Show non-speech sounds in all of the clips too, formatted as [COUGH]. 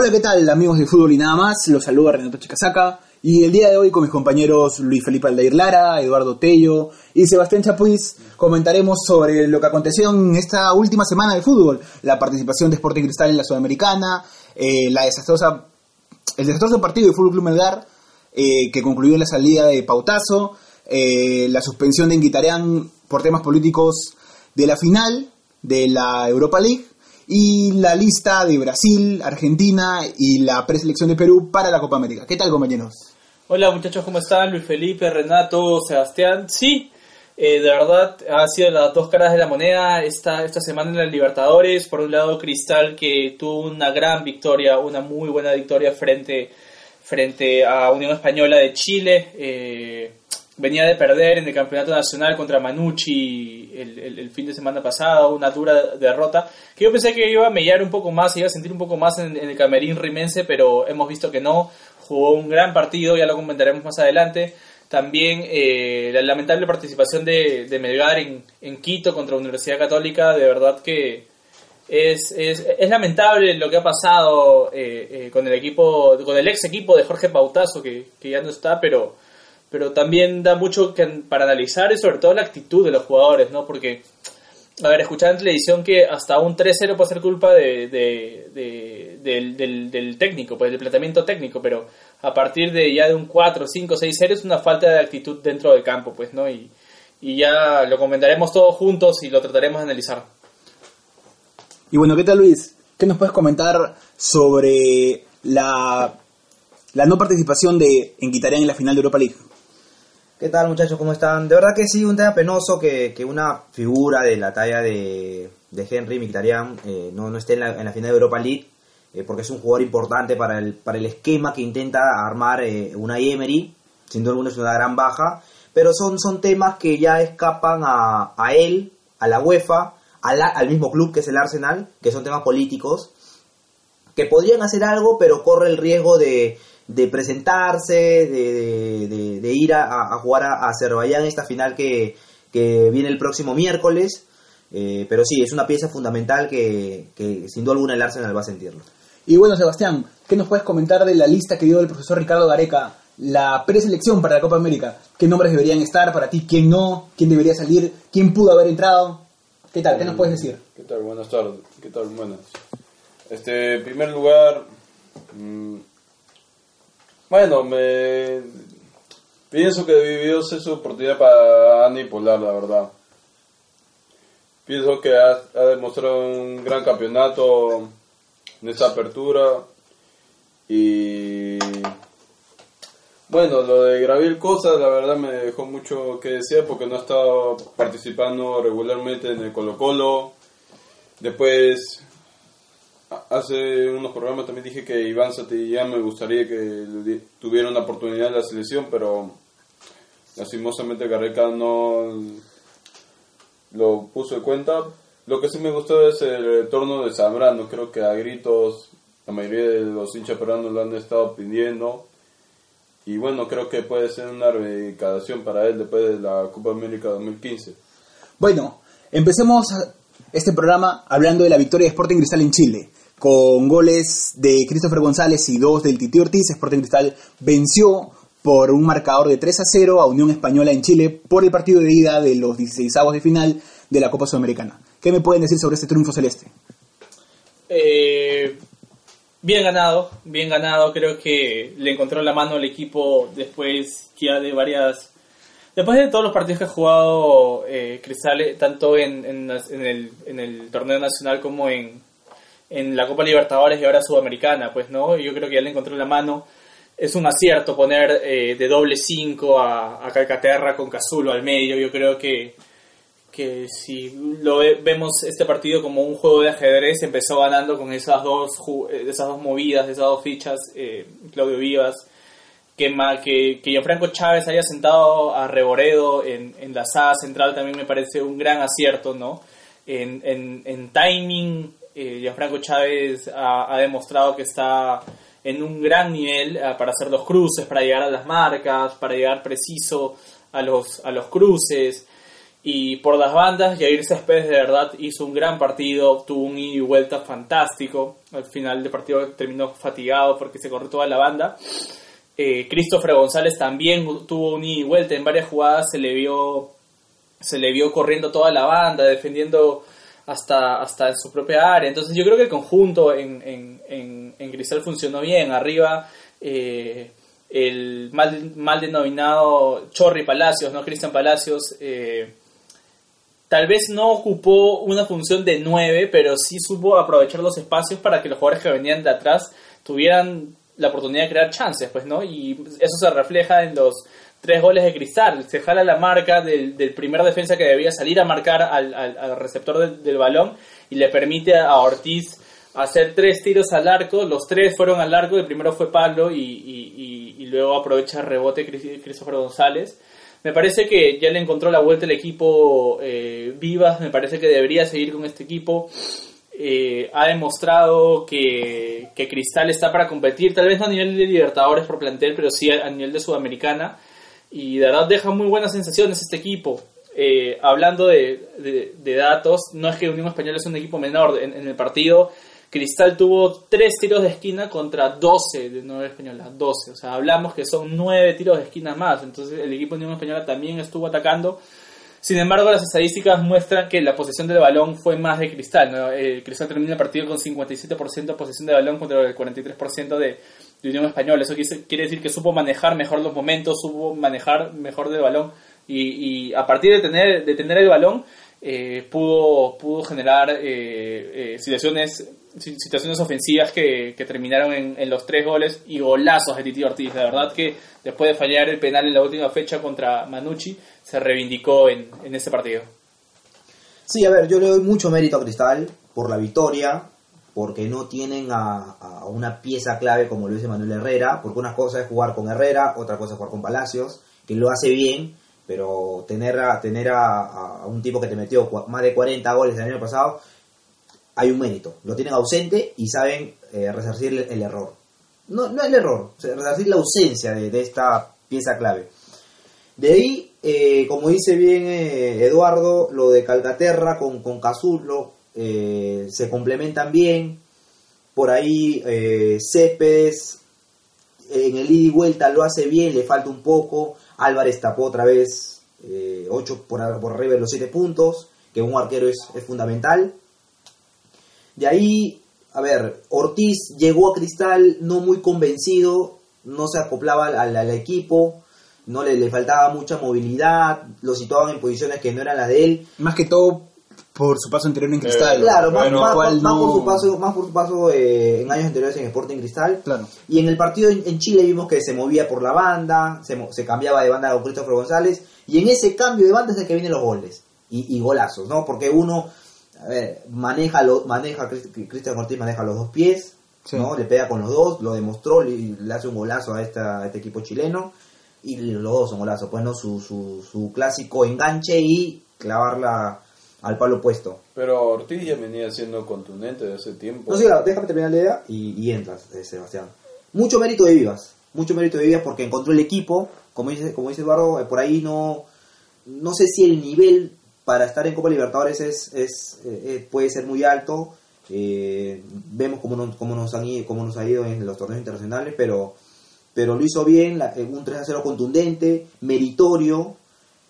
Hola, ¿qué tal amigos de fútbol y nada más? Los saluda Renato Chicasaca y el día de hoy con mis compañeros Luis Felipe Aldair Lara, Eduardo Tello y Sebastián Chapuis comentaremos sobre lo que aconteció en esta última semana de fútbol, la participación de Sporting Cristal en la Sudamericana, eh, la desastrosa, el desastroso partido de Fútbol Club Melgar eh, que concluyó en la salida de Pautazo, eh, la suspensión de Inguitareán por temas políticos de la final de la Europa League y la lista de Brasil, Argentina y la preselección de Perú para la Copa América. ¿Qué tal, compañeros? Hola muchachos, ¿cómo están? Luis Felipe, Renato, Sebastián. Sí, eh, de verdad ha sido las dos caras de la moneda esta, esta semana en la Libertadores. Por un lado, Cristal que tuvo una gran victoria, una muy buena victoria frente, frente a Unión Española de Chile. Eh, venía de perder en el campeonato nacional contra Manucci el, el, fin de semana pasado, una dura derrota, que yo pensé que iba a mellar un poco más, iba a sentir un poco más en, el camerín rimense, pero hemos visto que no, jugó un gran partido, ya lo comentaremos más adelante. También eh, la lamentable participación de, de Melgar en, en, Quito contra Universidad Católica, de verdad que es, es, es lamentable lo que ha pasado eh, eh, con el equipo, con el ex equipo de Jorge Pautazo, que ya no está, pero pero también da mucho que, para analizar y sobre todo la actitud de los jugadores, ¿no? Porque, a ver, escuchaba en televisión que hasta un 3-0 puede ser culpa de, de, de, del, técnico, pues del planteamiento técnico, pero a partir de ya de un 4, 5, 6-0 es una falta de actitud dentro del campo, pues, ¿no? Y, ya lo comentaremos todos juntos y lo trataremos de analizar. Y bueno, ¿qué tal Luis? ¿Qué nos puedes comentar sobre la, la no participación de Enguitarén en la final de Europa League? ¿Qué tal muchachos? ¿Cómo están? De verdad que sí, un tema penoso que, que una figura de la talla de, de Henry Mkhitaryan eh, no, no esté en la, en la, final de Europa League, eh, porque es un jugador importante para el, para el esquema que intenta armar eh, una Emery, sin duda alguna es una gran baja, pero son, son temas que ya escapan a, a él, a la UEFA, a la, al mismo club que es el Arsenal, que son temas políticos, que podrían hacer algo, pero corre el riesgo de, de presentarse, de, de, de ir a, a, jugar a Azerbaiyán esta final que, que viene el próximo miércoles. Eh, pero sí, es una pieza fundamental que, que, sin duda alguna el Arsenal va a sentirlo. Y bueno, Sebastián, ¿qué nos puedes comentar de la lista que dio el profesor Ricardo Gareca? La preselección para la Copa América. ¿Qué nombres deberían estar para ti? ¿Quién no? ¿Quién debería salir? ¿Quién pudo haber entrado? ¿Qué tal? ¿Qué nos puedes decir? ¿Qué tal? Buenas tardes. ¿Qué tal? Buenas. Este, en primer lugar, mmm, bueno, me pienso que debió ser su oportunidad para Andy Polar, la verdad. Pienso que ha, ha, demostrado un gran campeonato en esa apertura y bueno, lo de Graviel Cosa la verdad me dejó mucho que decir porque no estaba participando regularmente en el Colo Colo. Después hace unos programas también dije que Iván Satillán me gustaría que tuviera una oportunidad en la selección, pero lastimosamente Garreca no lo puso de cuenta. Lo que sí me gustó es el retorno de Zambrano, creo que a gritos la mayoría de los hinchas peruanos lo han estado pidiendo. Y bueno, creo que puede ser una reivindicación para él después de la Copa América 2015. Bueno, empecemos este programa hablando de la victoria de Sporting Cristal en Chile con goles de Christopher González y dos del Titi Ortiz, Sporting Cristal venció por un marcador de 3 a 0 a Unión Española en Chile por el partido de ida de los 16 avos de final de la Copa Sudamericana. ¿Qué me pueden decir sobre este triunfo celeste? Eh, bien ganado, bien ganado. Creo que le encontró la mano al equipo después ya de varias Después de todos los partidos que ha jugado eh, Cristal, eh, tanto en, el, en el torneo nacional como en, en la Copa Libertadores y ahora Sudamericana, pues no, yo creo que ya le encontró la mano. Es un acierto poner eh, de doble 5 a, a Calcaterra con Cazulo al medio. Yo creo que, que si lo ve- vemos este partido como un juego de ajedrez, empezó ganando con esas dos, eh, esas dos movidas, esas dos fichas, eh, Claudio Vivas, que, que, que Gianfranco Chávez haya sentado a Reboredo en, en la saga central también me parece un gran acierto, ¿no? En, en, en timing, Gianfranco Chávez ha, ha demostrado que está en un gran nivel eh, para hacer los cruces, para llegar a las marcas, para llegar preciso a los, a los cruces. Y por las bandas, Jair Céspedes de verdad hizo un gran partido, tuvo un ida y vuelta fantástico. Al final del partido terminó fatigado porque se corrió toda la banda. Eh, Christopher González también tuvo un ida y vuelta. En varias jugadas se le vio, se le vio corriendo toda la banda, defendiendo hasta, hasta en su propia área. Entonces yo creo que el conjunto en, en, en, en funcionó bien. Arriba eh, el mal, mal denominado Chorri Palacios, ¿no? Cristian Palacios. eh, tal vez no ocupó una función de 9, pero sí supo aprovechar los espacios para que los jugadores que venían de atrás tuvieran la oportunidad de crear chances, pues, ¿no? Y eso se refleja en los tres goles de cristal. Se jala la marca del, del primer defensa que debía salir a marcar al, al- al receptor del, balón y le permite a Ortiz hacer tres tiros al arco. Los tres fueron al arco, el primero fue Pablo y, y- y- luego aprovecha rebote Cris- Christopher González. Me parece que ya le encontró la vuelta el equipo eh, Vivas, me parece que debería seguir con este equipo. Eh, ha demostrado que, que Cristal está para competir, tal vez no a nivel de Libertadores por plantel, pero sí a nivel de Sudamericana. Y de verdad deja muy buenas sensaciones este equipo. Eh, hablando de, de- datos, no es que Unión Española es un equipo menor. En, el partido, Cristal tuvo 3 tiros de esquina contra 12 de Nueva Española. 12. O sea, hablamos que son 9 tiros de esquina más. Entonces, el equipo de Unión Española también estuvo atacando. Sin embargo, las estadísticas muestran que la posesión del balón fue más de Cristal. Eh, Cristal termina el partido con 57% de posesión de balón contra el 43% de, de Unión Española. Eso quiere decir que supo manejar mejor los momentos, supo manejar mejor del balón y, a partir de tener, de tener el balón eh, pudo, pudo generar eh, eh, situaciones si- situaciones ofensivas que, que terminaron en, los tres goles y golazos de Titi Ortiz. De verdad que después de fallar el penal en la última fecha contra Manucci, se reivindicó en, en ese partido. Sí, a ver, yo le doy mucho mérito a Cristal por la victoria, porque no tienen a, una pieza clave como dice Manuel Herrera, porque una cosa es jugar con Herrera, otra cosa es jugar con Palacios, que lo hace bien, pero tener a, tener a, un tipo que te metió más de 40 goles el año pasado, hay un mérito. Lo tienen ausente y saben eh, resarcir el, error. No, no el error, resarcir la ausencia de, esta pieza clave. De ahí, eh, como dice bien eh, Eduardo, lo de Calcaterra con, con Casulo eh, se complementan bien. Por ahí eh, en el ida y vuelta lo hace bien, le falta un poco. Álvarez tapó otra vez 8 por, ar- por arriba de los 7 puntos, que un arquero es, es fundamental. De ahí, a ver, Ortiz llegó a Cristal no muy convencido, no se acoplaba al, al equipo, no le, le faltaba mucha movilidad, lo situaban en posiciones que no eran las de él. Más que todo por su paso anterior en Cristal. Claro, más, bueno, más- cual más no- por su paso, más por su paso eh, en años anteriores en Sporting Cristal. Claro. Y en el partido en, en Chile vimos que se movía por la banda, se, mo- se cambiaba de banda con Christopher González, y en ese cambio de banda es el que vienen los goles y, y golazos, ¿no? Porque uno a ver, maneja, lo, maneja Crist- Cristian Ortiz maneja los dos pies, Sí. ¿no? Le pega con los dos, lo demostró, le, le hace un golazo a, esta, a este equipo chileno, y los dos son golazos, pues, ¿no? Su, su, su clásico enganche y clavarla al palo opuesto. Pero Ortiz ya venía siendo contundente de hace tiempo. No, sí, claro, déjame terminar la idea y, y entras, eh, Sebastián. Mucho mérito de Vivas, mucho mérito de Vivas porque encontró el equipo, como dice, como dice Eduardo, eh, por ahí no, no sé si el nivel para estar en Copa Libertadores es, es, eh, eh, puede ser muy alto. vemos cómo nos, cómo, nos han ido, cómo nos ha ido en los torneos internacionales, pero, pero lo hizo bien, la- un 3 a 0 contundente, meritorio,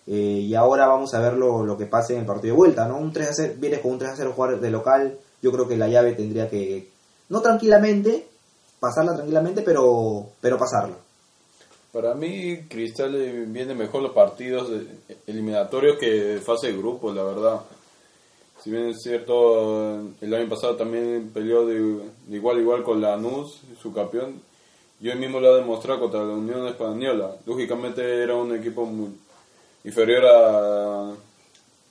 eh, y ahora vamos a ver lo, lo que pase en el partido de vuelta, ¿no? Un 3 a 0, vienes con un 3 a 0 jugar de local, yo creo que la llave tendría que, no tranquilamente, pasarla tranquilamente, pero, pero pasarla. Para mí, Cristal eh, viene mejor los partidos eliminatorios que fase de grupos, la verdad. Si bien es cierto, el año pasado también peleó de, igual a igual con Lanús, su campeón. Y hoy mismo lo ha demostrado contra la Unión Española. Lógicamente era un equipo muy inferior a,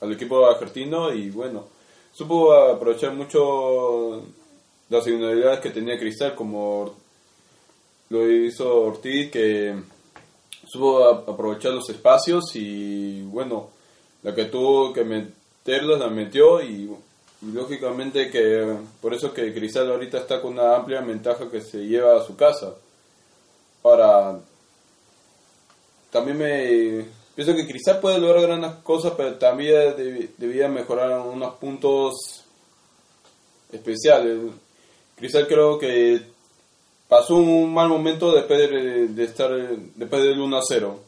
al equipo argentino y bueno, supo aprovechar mucho las singularidades que tenía Cristal, como lo hizo Ortiz, que supo aprovechar los espacios y bueno, la que tuvo que meterlos la metió y, y lógicamente que por eso que Cristal ahorita está con una amplia ventaja que se lleva a su casa. Ahora, también me pienso que Cristal puede lograr grandes cosas, pero también deb- debía mejorar unos puntos especiales. Cristal creo que pasó un mal momento después de, estar después del 1 a 0.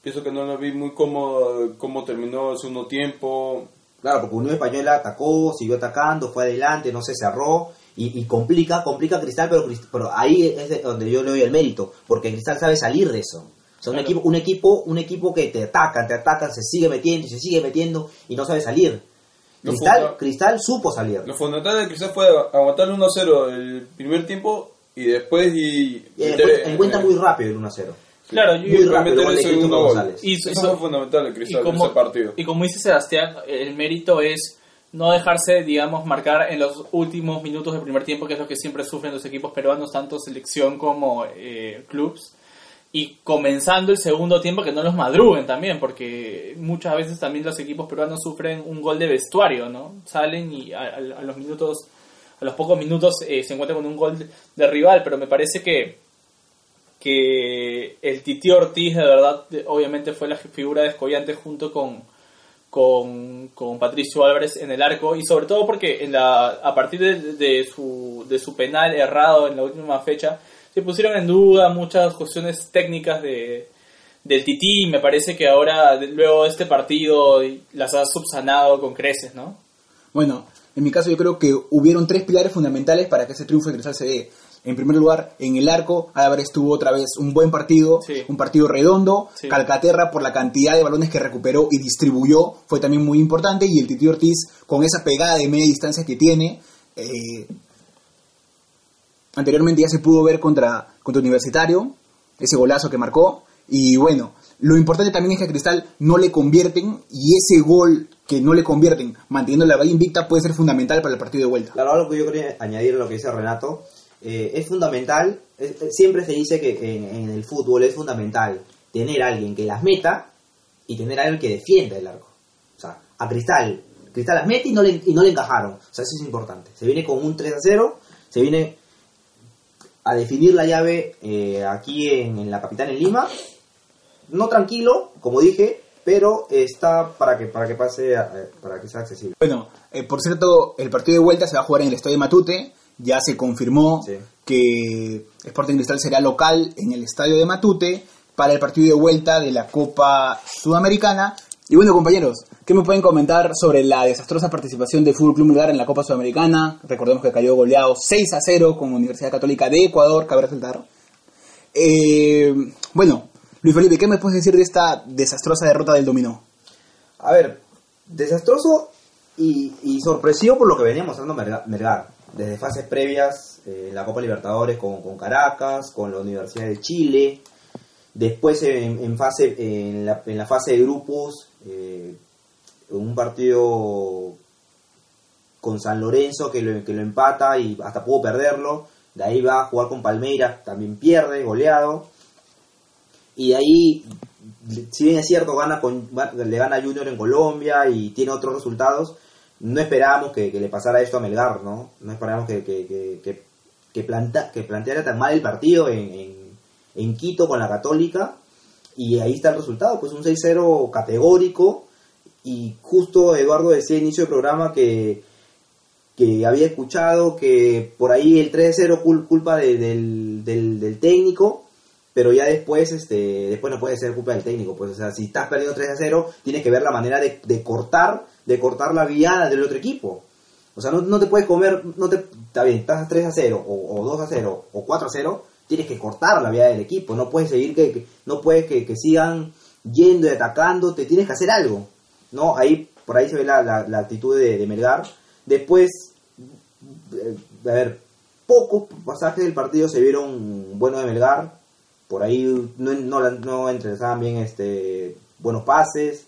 Pienso que no lo vi muy cómodo cómo terminó el segundo tiempo. Claro, porque Unión Española atacó, siguió atacando, fue adelante, no se cerró y, complica, complica Cristal, pero, ahí es de- donde yo le doy el mérito, porque Cristal sabe salir de eso. O sea, un, equipo, un, equipo, un equipo que te ataca, te ataca, se sigue metiendo y se sigue metiendo y no sabe salir. Lo Cristal, funda- Cristal supo salir. Lo fundamental de Cristal fue aguantar el 1 a 0 el primer tiempo y después y, Y meter- encuentra eh, muy rápido el 1 0. Claro, yo- Muy y rápido, el segundo gol. Y- Eso y- fue fundamental de Cristal en como, ese partido. y como dice Sebastián, el mérito es no dejarse, digamos, marcar en los últimos minutos del primer tiempo, que es lo que siempre sufren los equipos peruanos, tanto selección como eh, clubs. Y comenzando el segundo tiempo, que no los madruguen también, porque muchas veces también los equipos peruanos sufren un gol de vestuario, ¿no? Salen y a, a- los minutos, a los pocos minutos eh, se encuentran con un gol de, rival, pero me parece que que el Titi Ortiz de verdad obviamente fue la figura descollante junto con, con, con Patricio Álvarez en el arco y sobre todo porque en la, a partir de su, de su penal errado en la última fecha se pusieron en duda muchas cuestiones técnicas de, del Titi y me parece que ahora luego de este partido las ha subsanado con creces, ¿no? Bueno, en mi caso yo creo que hubieron tres pilares fundamentales para que ese triunfo de Cristal se dé. En primer lugar, en el arco, Álvarez tuvo otra vez un buen partido, Sí. un partido redondo. Sí. Calcaterra, por la cantidad de balones que recuperó y distribuyó, fue también muy importante. Y el Titi Ortiz, con esa pegada de media distancia que tiene, eh, anteriormente ya se pudo ver contra, contra Universitario, ese golazo que marcó. Y bueno, lo importante también es que a Cristal no le convierten y ese gol que no le convierten, manteniendo la valla invicta, puede ser fundamental para el partido de vuelta. Claro, algo que yo quería añadir a lo que dice Renato, eh, es fundamental, es- siempre se dice que en, en el fútbol es fundamental tener a alguien que las meta y tener a alguien que defienda el arco. O sea, a Cristal, Cristal las mete y no le, y no le encajaron. O sea, eso es importante. Se viene con un 3 a 0, se viene a definir la llave eh, aquí en, en la capital en Lima. No tranquilo, como dije, pero está para que para que pase, eh, para que sea accesible. Bueno, eh, por cierto, el partido de vuelta se va a jugar en el Estadio Matute. Ya se confirmó Sí. que Sporting Cristal será local en el Estadio de Matute para el partido de vuelta de la Copa Sudamericana. Y bueno, compañeros, ¿qué me pueden comentar sobre la desastrosa participación del Fútbol Club Melgar en la Copa Sudamericana? Recordemos que cayó goleado 6 a 0 con Universidad Católica de Ecuador, cabe resaltar. Eh, bueno, Luis Felipe, ¿qué me puedes decir de esta desastrosa derrota del dominó? A ver, desastroso y, sorpresivo por lo que venía mostrando Melgar. Desde fases previas, eh, la Copa Libertadores con, con Caracas, con la Universidad de Chile. Después en fase, en, la, en la fase de grupos, eh, un partido con San Lorenzo que lo, que lo empata y hasta pudo perderlo. De ahí va a jugar con Palmeiras, también pierde, goleado. Y de ahí, si bien es cierto, gana con, le gana Junior en Colombia y tiene otros resultados, no esperábamos que, le pasara esto a Melgar, ¿no? No esperábamos que, que, que planteara tan mal el partido en, en, en Quito con la Católica. Y ahí está el resultado, pues un 6-0 categórico. Y justo Eduardo decía al inicio del programa que, que había escuchado que por ahí el 3-0 cul- culpa de- del, del, del técnico, pero ya después este después no puede ser culpa del técnico, pues o sea, si estás perdiendo 3 0, tienes que ver la manera de, de cortar, de cortar la viada del otro equipo. O sea, no, no te puedes comer, no te está bien, estás 3 a 0 o, o 2 a 0 o 4 a 0, tienes que cortar la vida del equipo, no puedes seguir que, que- no puedes que, que sigan yendo y atacando, te tienes que hacer algo, ¿no? Ahí, por ahí se ve la, la- actitud de, de Melgar. Después, eh, a ver, pocos pasajes del partido se vieron buenos de Melgar, por ahí no, no, no bien este, buenos pases,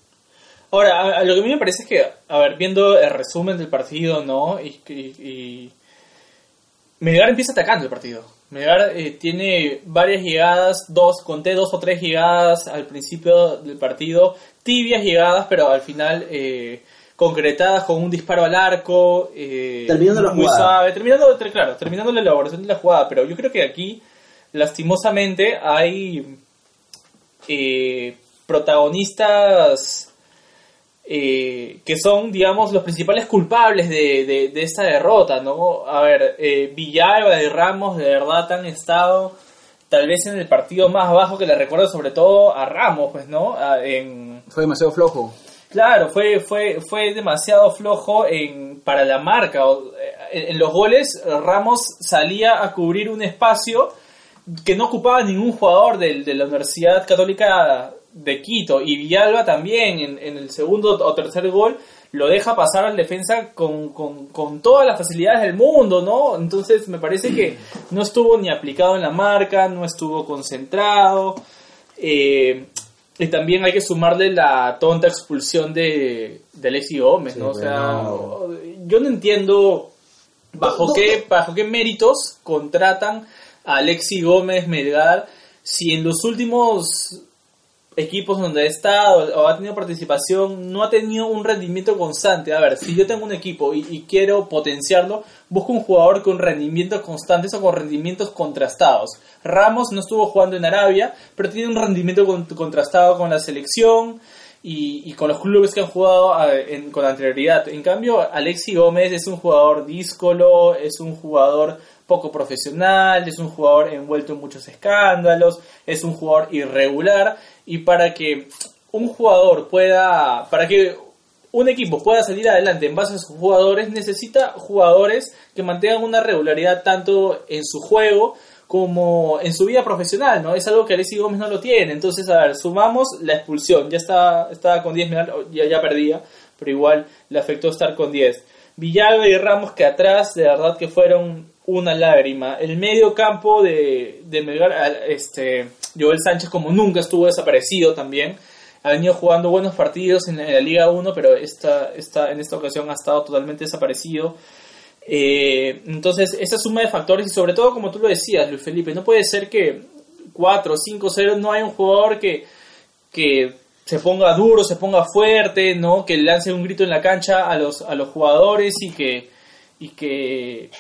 Ahora, a- a lo que a mí me parece es que, a ver, viendo el resumen del partido, ¿no? Y, y, y- Melgar empieza atacando el partido. Melgar eh, tiene varias llegadas, dos, conté dos o tres llegadas al principio del partido, tibias llegadas, pero al final eh, concretadas con un disparo al arco. eh, Terminando la muy jugada. suave, terminando, ter- claro, terminando la elaboración de la jugada, pero yo creo que aquí, lastimosamente, hay eh, protagonistas eh, que son, digamos, los principales culpables de, de, de esta derrota, ¿no? A ver, eh, Villalba y Ramos de verdad han estado tal vez en el partido más bajo que le recuerdo sobre todo a Ramos, pues, ¿no? A- en, Fue demasiado flojo. Claro, fue, fue, fue demasiado flojo en, para la marca. O- En, en los goles, Ramos salía a cubrir un espacio que no ocupaba ningún jugador del- de, la Universidad Católica de Quito. Y Villalba también, en, en el segundo o tercer gol, lo deja pasar al defensa con, con, con todas las facilidades del mundo, ¿no? Entonces me parece que no estuvo ni aplicado en la marca, no estuvo concentrado. Eh, y también hay que sumarle la tonta expulsión de, de Alexi Gómez, ¿no? O sea, yo no entiendo bajo No, no, qué, bajo qué méritos contratan a Alexi Gómez Melgar si en los últimos equipos donde ha estado o ha tenido participación no ha tenido un rendimiento constante. A ver, si yo tengo un equipo y, quiero potenciarlo, busco un jugador con rendimientos constantes o con rendimientos contrastados. Ramos no estuvo jugando en Arabia, pero tiene un rendimiento con- contrastado con la selección y, con los clubes que han jugado con anterioridad. En cambio, Alexi Gómez es un jugador díscolo, es un jugador poco profesional, es un jugador envuelto en muchos escándalos, es un jugador irregular y para que un jugador pueda, para que un equipo pueda salir adelante en base a sus jugadores, necesita jugadores que mantengan una regularidad tanto en su juego como en su vida profesional, ¿no? Es algo que Alexis Gómez no lo tiene. Entonces, a ver, sumamos la expulsión. Ya estaba, estaba con 10, ya, ya perdía, pero igual le afectó estar con 10. Villalba y Ramos que atrás, de verdad que fueron una lágrima. El medio campo de, de Melgar, a- este, Joel Sánchez como nunca estuvo desaparecido también. Ha venido jugando buenos partidos en, en la Liga 1, pero esta, esta, en esta ocasión ha estado totalmente desaparecido. Eh, entonces, esa suma de factores y sobre todo, como tú lo decías, Luis Felipe, no puede ser que 4, 5, 0 no hay un jugador que, que se ponga duro, se ponga fuerte, ¿no? Que lance un grito en la cancha a los, a los jugadores y que, y que,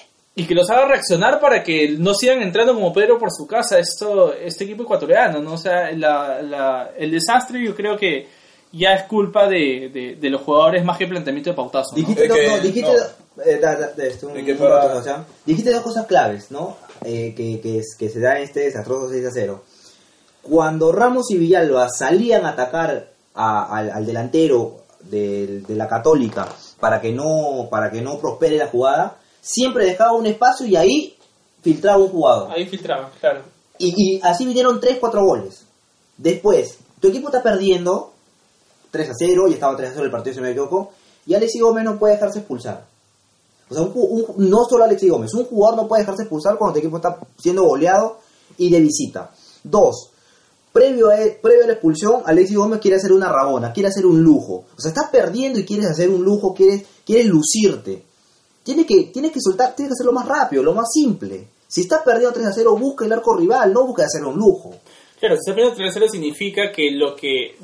y que los haga reaccionar para que no sigan entrando como Pedro por su casa esto, este equipo ecuatoriano, ¿no? O sea, la, la- el desastre yo creo que ya es culpa de, de, de los jugadores más que el planteamiento de Pautazo, ¿no? Dijiste, no, dijiste, eh, da- da- un dos cosas claves, ¿no? Eh, que, que, es- que se da en este desastroso 6 a 0. Cuando Ramos y Villalba salían a atacar a- al, al delantero del- de, la Católica para que no para que no prospere la jugada, siempre dejaba un espacio y ahí filtraba un jugador. Ahí filtraban, claro. Y, y así vinieron 3-4 goles. Después, tu equipo está perdiendo 3 a 0, y estaba 3 a 0 el partido, si me equivoco, y Alexi Gómez no puede dejarse expulsar. O sea, un un- no solo Alexi Gómez, un jugador no puede dejarse expulsar cuando tu equipo está siendo goleado y de visita. Dos, previo a, previo a la expulsión, Alexi Gómez quiere hacer una rabona, quiere hacer un lujo. O sea, estás perdiendo y quieres hacer un lujo, quieres, quieres lucirte. Tienes que, tienes que soltar, tienes que hacerlo más rápido, lo más simple. Si estás perdiendo 3 a 0, busca el arco rival, no busca hacer un lujo. Claro, si está perdiendo 3 0 significa que lo que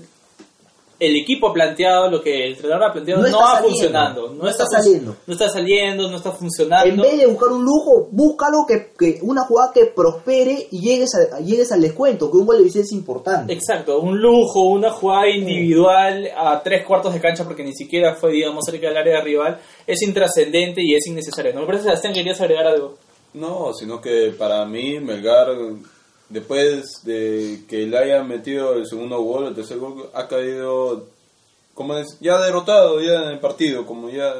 el equipo ha planteado, lo que el entrenador ha planteado, No no, está va saliendo, funcionando. no está saliendo. No está saliendo, no está funcionando. En vez de buscar un lujo, búscalo que, que una jugada que prospere y llegues, a- llegues al descuento, que un gol de visita es importante. Exacto, un lujo, una jugada individual a tres cuartos de cancha porque ni siquiera fue, digamos, cerca del área rival, es intrascendente y es innecesario. ¿No me parece, Sebastián, querías agregar algo? No, sino que para mí Melgar, después de que le haya metido el segundo gol, el tercer gol, ha caído como es, ya derrotado ya en el partido, como ya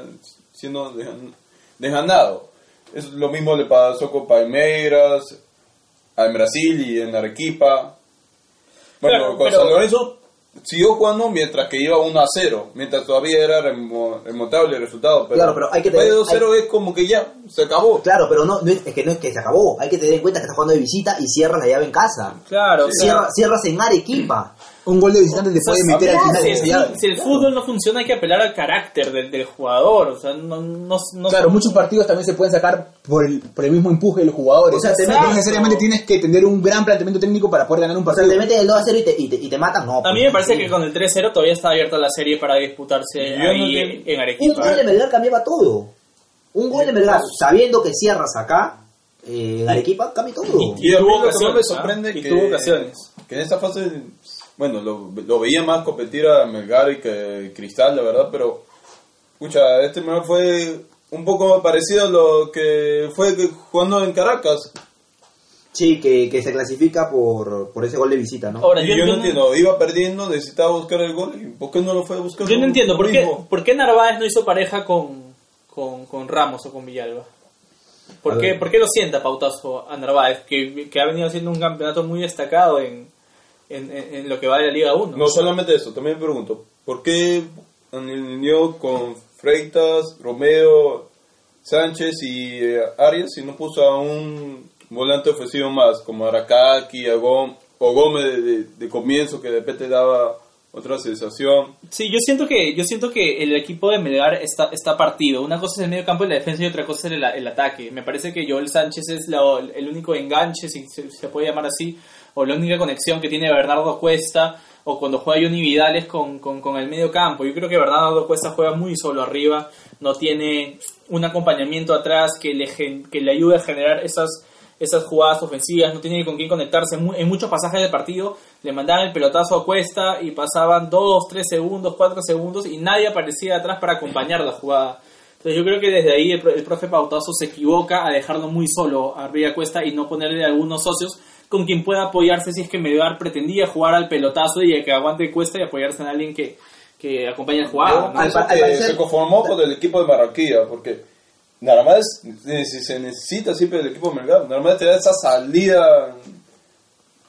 siendo dejan- desganado. Es lo mismo le pasó con Palmeiras, en Brasil y en Arequipa. Bueno, Claro, con San Lorenzo siguió jugando mientras que iba 1 a 0, mientras todavía era remo- remontable el resultado. Pero Claro, pero hay que después de tener- 2-0 es como que ya, se acabó. Claro, pero no, no es, es que no es que se acabó. Hay que tener en cuenta que está jugando de visita y cierras la llave en casa. Claro, o sea, Cierra- cierras en Arequipa. Un gol de visitante te puede meter al final si, esa si- el fútbol no funciona, hay que apelar al carácter del, del jugador. O sea, no, no, no Claro, muchos partidos también se pueden sacar por el, por el mismo empuje de los jugadores. O sea, te no metes- necesariamente tienes que tener un gran planteamiento técnico para poder ganar un O sea, partido. te meten el 2 a 0 y te, y te, y te matan. No, A mí pues, me parece sí. que con el 3-0 todavía está abierta la serie para disputarse ahí en, en Un Arequipa. gol de Melgar cambiaba todo. Un gol de Melgar, sabiendo que cierras acá, eh, en Arequipa, cambia todo. Y a mí tuvo que más me ocasiones, sorprende ¿ah? Y que, tuvo ocasiones. que en esta fase, bueno, lo, lo veía más competir a Melgar y que Cristal, la verdad, pero, escucha, este Melgar fue un poco parecido a lo que fue jugando en Caracas. Sí, que, que se clasifica por, por ese gol de visita, ¿no? Ahora, Y yo, yo, yo no entiendo, iba perdiendo, necesitaba buscar el gol, y ¿por qué no lo fue a buscar? Yo no entiendo, ¿por qué? ¿por qué Narváez no hizo pareja con, con, con Ramos o con Villalba? ¿Por qué. ¿Por qué lo sienta Pautazo a Narváez, que, que ha venido haciendo un campeonato muy destacado en, en, en- en lo que va de la Liga 1? No solamente eso, también me pregunto, ¿por qué alineó con Freitas, Romeo, Sánchez y eh, Arias y no puso a un volante ofensivo más, como Aracaki, a Gom- o Gómez de, de- de comienzo, que de repente daba otra sensación? Sí, yo siento que yo siento que el equipo de Melgar está, está partido. Una cosa es el medio campo y la defensa y otra cosa es el, el ataque. Me parece que Joel Sánchez es la- el único enganche, si se, se puede llamar así, o la única conexión que tiene Bernardo Cuesta, o cuando juega Johnny Vidales con, con, el medio campo. Yo creo que Bernardo Cuesta juega muy solo arriba, no tiene un acompañamiento atrás que le, que le ayude a generar esas esas jugadas ofensivas, no tiene con quién conectarse. En muchos pasajes del partido le mandaban el pelotazo a cuesta y pasaban 2, 3 segundos, 4 segundos y nadie aparecía atrás para acompañar la jugada. Entonces yo creo que desde ahí el, pro- el profe Pautazo se equivoca a dejarlo muy solo a cuesta y no ponerle algunos socios con quien pueda apoyarse si es que Melgar pretendía jugar al pelotazo y que aguante cuesta y apoyarse en alguien que, que acompañe la jugada. Yo ¿no? parecer- se conformó con el equipo de Barranquilla, porque nada más eh, si se necesita siempre el equipo de Melgar, nada más te da esa salida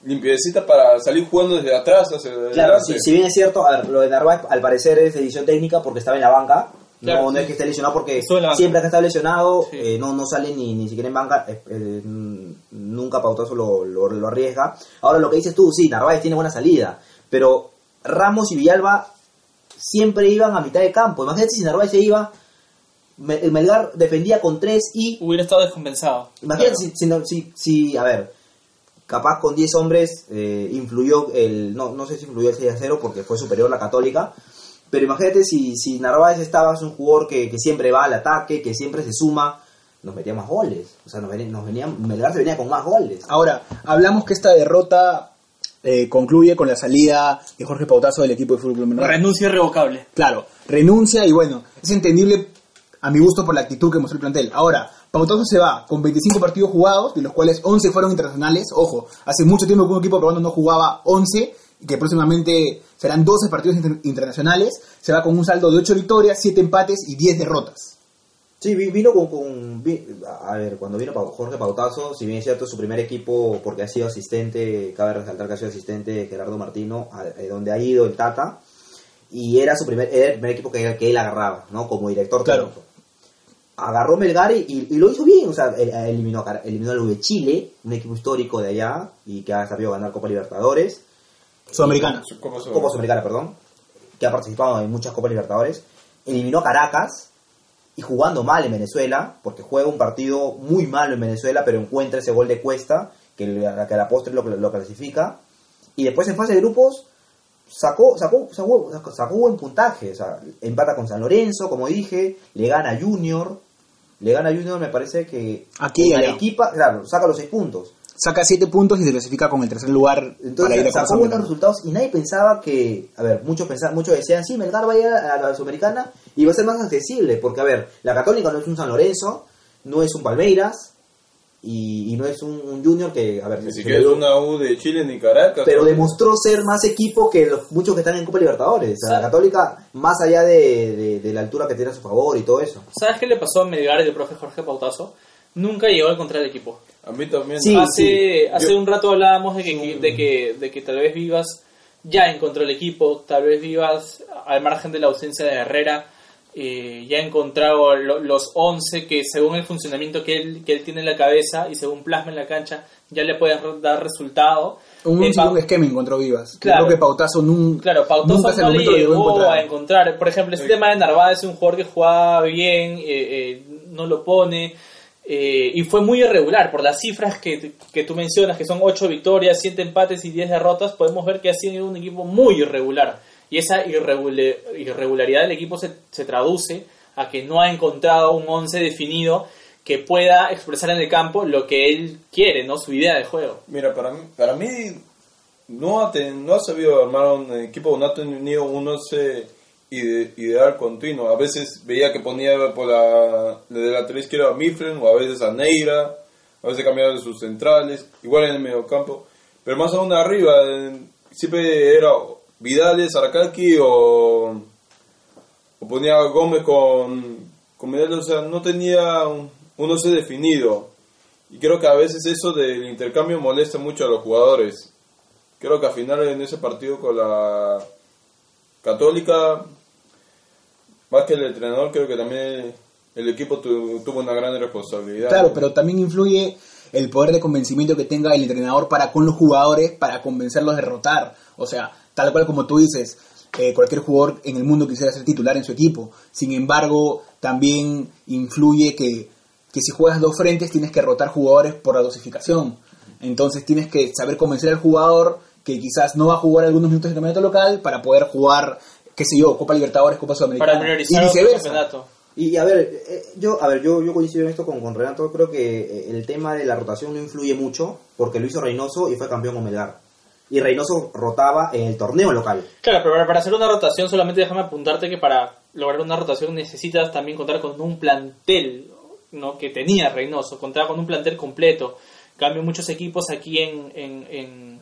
limpiecita para salir jugando desde atrás hacia Claro, si, si bien es cierto, a ver, lo de Narváez al parecer es edición técnica porque estaba en la banca. Claro, no, no sí. es que esté lesionado porque siempre que está lesionado Sí. eh, no, no sale ni, ni siquiera en banca, eh, eh, nunca Pautazo lo, lo, lo arriesga. Ahora lo que dices tú, sí, Narváez tiene buena salida, pero Ramos y Villalba siempre iban a mitad de campo. Imagínate si Narváez se iba, el Melgar defendía con tres y Hubiera estado descompensado. Imagínate si, si, no- si, si, a ver, capaz con 10 hombres eh, influyó el, no, no sé si influyó el 6 a 0 porque fue superior la católica, pero imagínate si, si Narváez estaba, es un jugador que, que siempre va al ataque, que siempre se suma, nos metía más goles, o sea, nos venía, nos venía, Melgar se venía con más goles. Ahora, hablamos que esta derrota eh, concluye con la salida de Jorge Pautazo del equipo de fútbol Club Melgar. Renuncia irrevocable. Claro, renuncia y bueno, es entendible a mi gusto por la actitud que mostró el plantel. Ahora, Pautazo se va con 25 partidos jugados, de los cuales 11 fueron internacionales. Ojo, hace mucho tiempo que un equipo probando no jugaba 11 y que próximamente serán 12 partidos inter- internacionales. Se va con un saldo de 8 victorias, 7 empates y 10 derrotas. Sí, vi- vino con, a ver, cuando vino Jorge Pautazo, si bien es cierto, su primer equipo, porque ha sido asistente, cabe resaltar que ha sido asistente de Gerardo Martino, a- eh, donde ha ido el Tata, y era su primer, era el primer equipo que, que él agarraba, ¿no? Como director Claro. técnico. Agarró Melgar y, y- y lo hizo bien, o sea, el- eliminó, eliminó al de Chile, un equipo histórico de allá, y que ha sabido ganar Copa Libertadores, Sudamericana. Su Copa Sudamericana. Copa Sudamericana, perdón, que ha participado en muchas Copas Libertadores, eliminó a Caracas y jugando mal en Venezuela, porque juega un partido muy malo en Venezuela, pero encuentra ese gol de Cuesta, que, que a la postre lo, lo clasifica, y después en fase de grupos sacó, sacó, sacó, sacó, sacó buen puntaje, o sea, empata con San Lorenzo, como dije, le gana Junior, le gana Junior, me parece que Aquí. Arequipa, claro, saca los seis puntos. Saca 7 puntos y se clasifica con el tercer lugar para ir Entonces a sacó buenos Sudamericana. resultados y nadie pensaba que, a ver, muchos pensaban, muchos decían, sí, Melgar va a ir a la Sudamericana y va a ser más accesible, porque a ver, la Católica no es un San Lorenzo, no es un Palmeiras y, y no es un, un Junior que, a ver, Ni siquiera es una U de Chile ni Caracas. pero ¿no? demostró ser más equipo que los muchos que están en Copa Libertadores. O sea, la Católica, más allá de, de- de la altura que tiene a su favor y todo eso. ¿Sabes qué le pasó a Melgar y el profe Jorge Pautazo? Nunca llegó a encontrar el equipo. A mí también. Sí, hace hace Yo- un rato hablábamos de que, de, que, de que tal vez Vivas ya encontró el equipo, tal vez Vivas, al margen de la ausencia de Herrera, eh, ya ha encontrado lo- los 11 que según el funcionamiento que él, que él tiene en la cabeza y según plasma en la cancha, ya le pueden dar resultado. Un, Eh, un esquema encontró Vivas. Claro. Creo que Pautazo nun- Claro, Pautoso nunca el no le llegó encontrar. a encontrar. Por ejemplo, este tema de Narváez es un jugador que jugaba bien, eh, eh, no lo pone, eh, y fue muy irregular. Por las cifras que, que tú mencionas, que son 8 victorias, 7 empates y 10 derrotas, podemos ver que ha sido un equipo muy irregular. Y esa irregula- irregularidad del equipo se, se traduce a que no ha encontrado un 11 definido que pueda expresar en el campo lo que él quiere, ¿no? Su idea de juego. Mira, para mí, para mí no, ha ten- no ha sabido armar un equipo, no ha tenido un once ide- ideal continuo. A veces veía que ponía por la, de la lateral izquierda a Mifflin o a veces a Neira, a veces cambiaba de sus centrales, igual en el mediocampo. Pero más aún arriba, siempre era Vidales, Arakaki o, ponía a Gómez con, con Medel, o sea, no tenía un, un definido. Y creo que a veces eso del intercambio molesta mucho a los jugadores. Creo que al final en ese partido con la Católica, más que el entrenador, creo que también el equipo tu- tuvo una gran responsabilidad. Claro, pero también influye el poder de convencimiento que tenga el entrenador para con los jugadores para convencerlos de derrotar. O sea, tal cual como tú dices, eh, cualquier jugador en el mundo quisiera ser titular en su equipo. Sin embargo, también influye que, que si juegas dos frentes tienes que rotar jugadores por la dosificación. Entonces tienes que saber convencer al jugador que quizás no va a jugar algunos minutos de campeonato local para poder jugar, qué sé yo, Copa Libertadores, Copa Sudamericana. Para priorizar y viceversa. campeonato. Y a ver, eh, yo, a ver, yo, yo coincido en esto con, con Renato, creo que eh, el tema de la rotación no influye mucho, porque lo hizo Reynoso y fue campeón con Melgar. Y Reynoso rotaba en el torneo local. Claro, pero para hacer una rotación solamente déjame apuntarte que para lograr una rotación necesitas también contar con un plantel ¿no? que tenía Reynoso, contaba con un plantel completo. En cambio, muchos equipos aquí en, en, en,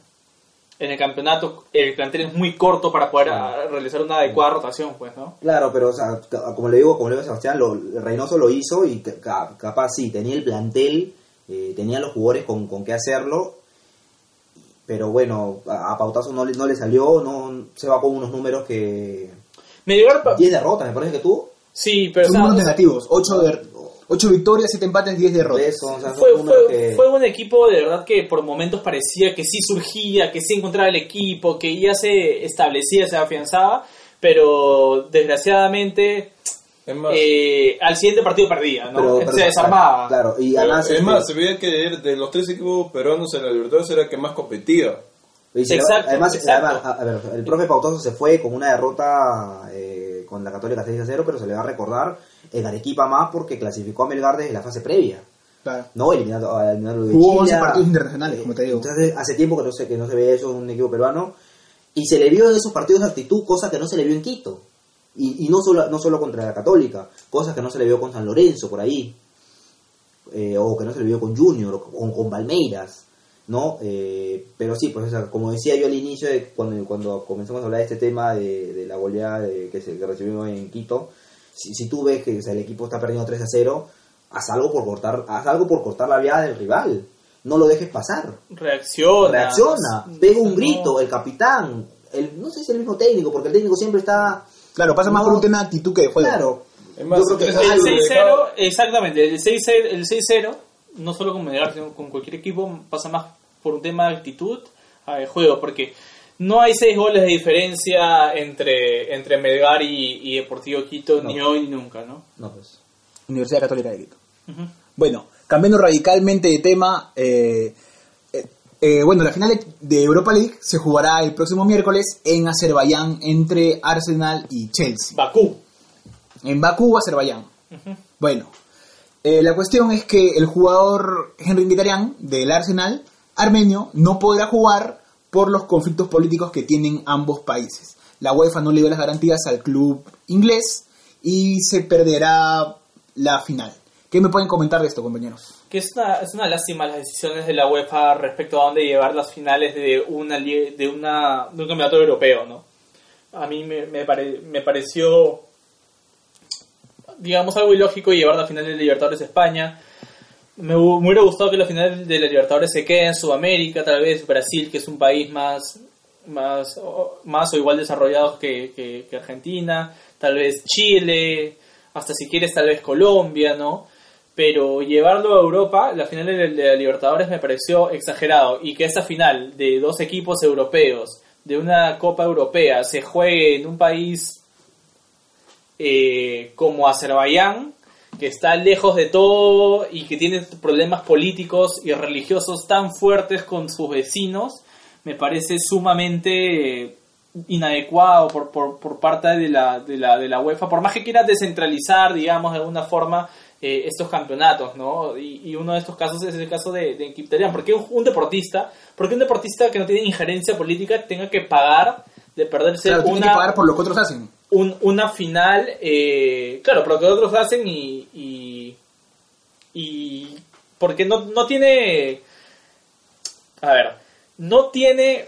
en el campeonato, el plantel es muy corto para poder ah, realizar una adecuada rotación, pues, ¿no? Claro, pero o sea, como le digo, como le digo a Sebastián, lo, Reynoso lo hizo y ca- ca- capaz sí, tenía el plantel, eh, tenía los jugadores con, con qué hacerlo, pero bueno, a, a Pautazo no le, no le salió, no se va con unos números que... Me llegó a- 10 derrotas, me parece que tuvo. Sí, pero Son números negativos. 8, ocho victorias, 7 empates, 10 De derrotas. eso, o sea, son fue, fue, que... fue un equipo de verdad que por momentos parecía que sí surgía, que sí encontraba el equipo, que ya se establecía, se afianzaba, pero desgraciadamente más, eh, al siguiente partido perdía, ¿no? pero- se pero- desarmaba. Claro, y pero- además... es este, más, se veía que de los tres equipos peruanos en la Libertadores era el que más competía. Exacto, además, exacto. además, a, a ver, el profe Pautoso se fue con una derrota eh, con la Católica 6 a 0, pero se le va a recordar en Arequipa más porque clasificó a Melgar desde la fase previa. Claro. No, eliminando, eliminando de Jugó 11 Chile. partidos internacionales, como te digo. Entonces, hace tiempo que no, se, que no se ve eso en un equipo peruano. Y se le vio en esos partidos actitud, cosa que no se le vio en Quito. Y, y no, solo, no solo contra la Católica, cosas que no se le vio con San Lorenzo, por ahí. Eh, o que no se le vio con Junior, o con, con Palmeiras. ¿no? Eh, pero sí, pues o sea, como decía yo al inicio, de cuando, cuando comenzamos a hablar de este tema de, de la goleada de- que, se, que recibimos en Quito, si, si tú ves que o sea, el equipo está perdiendo 3 a 0, haz algo por cortar, haz algo por cortar la viada del rival. No lo dejes pasar. Reacciona. Reacciona, pega un No. grito, el capitán, el, no sé si el mismo técnico, porque el técnico siempre está... Claro, pasa más No. por un tema de actitud que de juego. Claro. Es más, Yo creo que el es El algo- 6-0, exactamente, el 6-0, el 6-0, no solo con Melgar, sino con cualquier equipo, pasa más por un tema de actitud a de juego, porque no hay seis goles de diferencia entre, entre Melgar y, y Deportivo Quito, No. ni hoy ni nunca, ¿no? No, pues. Universidad Católica de Quito. Bueno, cambiando radicalmente de tema, eh, eh, eh, bueno, la final de, Europa League se jugará el próximo miércoles en Azerbaiyán entre Arsenal y Chelsea. Bakú. En Bakú, Azerbaiyán. Bueno, eh, la cuestión es que el jugador Henry Mkhitaryan del Arsenal armenio no podrá jugar por los conflictos políticos que tienen ambos países. La UEFA no le dio las garantías al club inglés y se perderá la final. ¿Qué me pueden comentar de esto, compañeros? Que es una, es una lástima las decisiones de la UEFA respecto a dónde llevar las finales de una de una de un campeonato europeo, ¿no? A mí me, me, pare- me pareció digamos algo ilógico llevar la final de Libertadores España me, hu- me hubiera gustado que la final de la Libertadores se quede en Sudamérica, tal vez Brasil, que es un país más, más, o, más o igual desarrollado que, que- Argentina, tal vez Chile, hasta si quieres tal vez Colombia, ¿no? Pero llevarlo a Europa, la final de la Libertadores me pareció exagerado y que esa final de dos equipos europeos, de una Copa Europea, se juegue en un país eh, como Azerbaiyán, que está lejos de todo y que tiene problemas políticos y religiosos tan fuertes con sus vecinos, me parece sumamente eh, inadecuado por, por, por parte de la, de, la, de la UEFA, por más que quiera descentralizar, digamos, de alguna forma eh, estos campeonatos, ¿no? Y, y uno de estos casos es el caso de, de Mkhitaryan. ¿Por qué un, un deportista, por qué un deportista que no tiene injerencia política tenga que pagar de perderse Claro, una que pagar por lo que otros hacen. Un- una final, eh, claro, por lo que otros hacen y, y, y porque no, no tiene, a ver, no tiene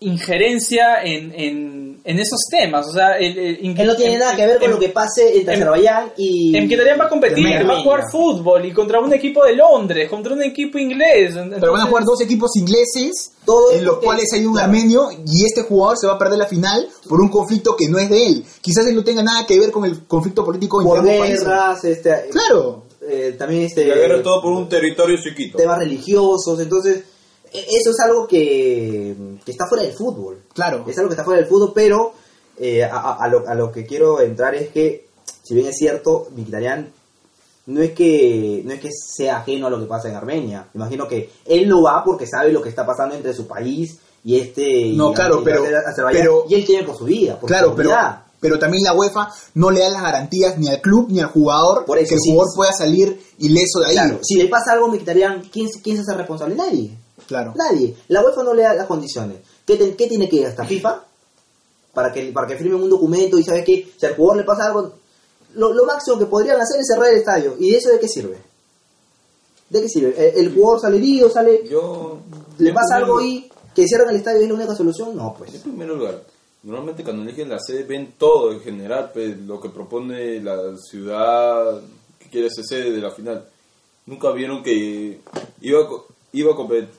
injerencia en, en, en esos temas, o sea, el, el- Que no tiene en- nada que ver con en- lo que pase entre en- Azerbaiyán y... Mkhitaryan va a competir, Armenia. va a jugar fútbol y contra un equipo de Londres, contra un equipo inglés. Pero van a jugar dos equipos ingleses, Todo en los cuales hay un claro. armenio, y este jugador se va a perder la final por un conflicto que no es de él. Quizás él no tenga nada que ver con el conflicto político por entre ambos países. guerras, este, Claro. eh, también este, La guerra es todo por un territorio chiquito. temas religiosos, entonces eso es algo que, que está fuera del fútbol. Claro. Es algo que está fuera del fútbol, pero eh, a, lo, a lo que quiero entrar es que, si bien es cierto, Mkhitaryan no es que no es que sea ajeno a lo que pasa en Armenia. Imagino que él no va porque sabe lo que está pasando entre su país y este y- No, claro, y pero- pero- y él tiene por su vida, por Claro, su pero, pero también la UEFA no le da las garantías ni al club ni al jugador Por eso, que el sí. jugador pueda salir ileso de ahí. Claro, si le pasa algo a Mkhitaryan, ¿quién, ¿quién se hace responsable? Nadie. Claro. Nadie. La UEFA no le da las condiciones. ¿Qué, te- qué tiene que ir hasta FIFA? Para que, para que firmen un documento y sabes que si al jugador le pasa algo, lo, lo máximo que podrían hacer es cerrar el estadio. ¿Y eso de qué sirve? ¿De qué sirve? El, el jugador sale herido, sale, Yo. le pasa algo lugar- y que cierran el estadio y es la única solución. No, pues. En primer lugar, normalmente cuando eligen la sede ven todo en general, pues, lo que propone la ciudad que quiere ser sede de la final. Nunca vieron que iba a iba a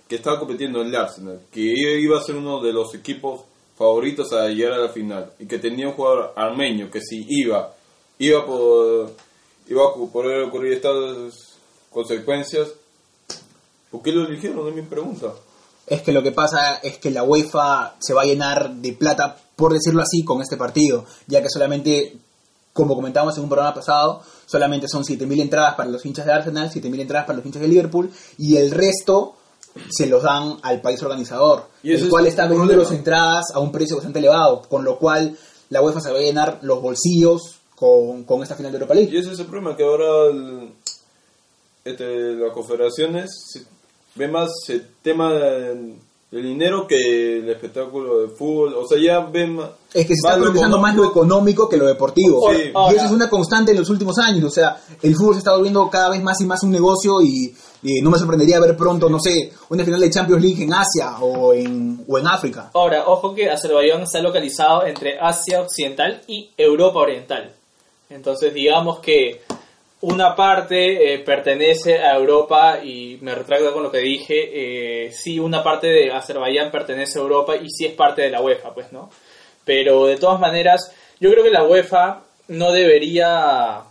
que estaba compitiendo en el Arsenal, que iba a ser uno de los equipos favoritos a llegar a la final y que tenía un jugador armenio que si iba iba por iba a poder ocurrir estas consecuencias. ¿Por qué lo eligieron? Es mi pregunta. Es que lo que pasa es que la UEFA se va a llenar de plata, por decirlo así, con este partido, ya que solamente, como comentábamos en un programa pasado, solamente son 7.000 entradas para los hinchas de Arsenal, 7.000 entradas para los hinchas de Liverpool, y el resto se los dan al país organizador, Y el es cual un está vendiendo las entradas a un precio bastante elevado, con lo cual la UEFA se va a llenar los bolsillos con, con esta final de Europa League. Y ese es el problema, que ahora el- este, las confederaciones se- ve más el tema del del dinero que el espectáculo de fútbol. O sea, ya ven más... Es que se está priorizando más lo económico que lo deportivo. Sí. Y eso es una constante en los últimos años. O sea, el fútbol se está volviendo cada vez más y más un negocio y, y no me sorprendería ver pronto, no sé, una final de Champions League en Asia o en, o en África. Ahora, ojo que Azerbaiyán está localizado entre Asia Occidental y Europa Oriental. Entonces, digamos que una parte eh, pertenece a Europa y me retracto con lo que dije. Eh, sí, una parte de Azerbaiyán pertenece a Europa y sí es parte de la UEFA, pues, ¿no? Pero de todas maneras, yo creo que la UEFA no debería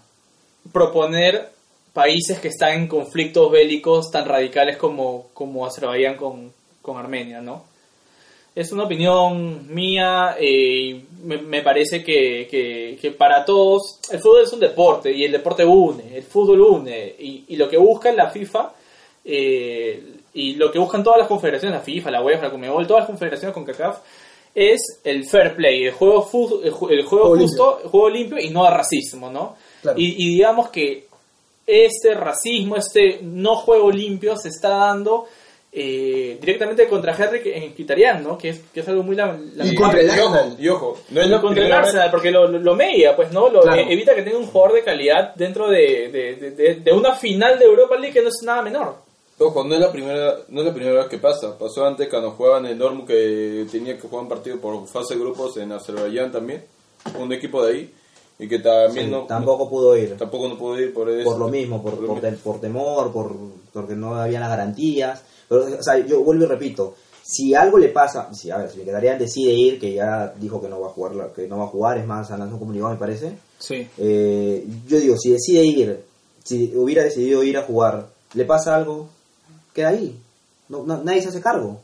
proponer países que están en conflictos bélicos tan radicales como, como Azerbaiyán con, con Armenia, ¿no? Es una opinión mía eh, y me, me parece que, que, que para todos el fútbol es un deporte y el deporte une, el fútbol une y, y lo que busca la FIFA eh, y lo que buscan todas las confederaciones, la FIFA, la UEFA, la Conmebol, todas las confederaciones con CACAF es el fair play, el juego, el ju- el juego Juego justo, el juego limpio y no el racismo, ¿no? Claro. Y, y digamos que este racismo, este no juego limpio se está dando eh, directamente contra Henrik en Mkhitaryan, ¿no? Que es, que es algo muy lamentable. Y contra el Arsenal. y ojo, no es la contra el Arsenal, porque lo, lo, lo media, pues, ¿no? Lo, Claro. eh, evita que tenga un jugador de calidad dentro de, de, de- de- de una final de Europa League que no es nada menor. Ojo, no es la primera, no es la primera vez que pasa. Pasó antes cuando jugaban en Dortmund que tenía que jugar un partido por fase de grupos en Azerbaiyán también, un equipo de ahí. Y que también Sí, no, tampoco pudo ir. no- tampoco no pudo ir por eso. por lo mismo, por, lo por, por temor, por, porque no había las garantías. Pero, o sea, yo vuelvo y repito, si algo le pasa, si, a ver, si Mkhitaryan decide ir, que ya dijo que no va a jugar, que no va a jugar, es más, lanzó un comunicado me parece. Sí. Eh, yo digo, si decide ir, si hubiera decidido ir a jugar, le pasa algo, queda ahí. No, no- nadie se hace cargo.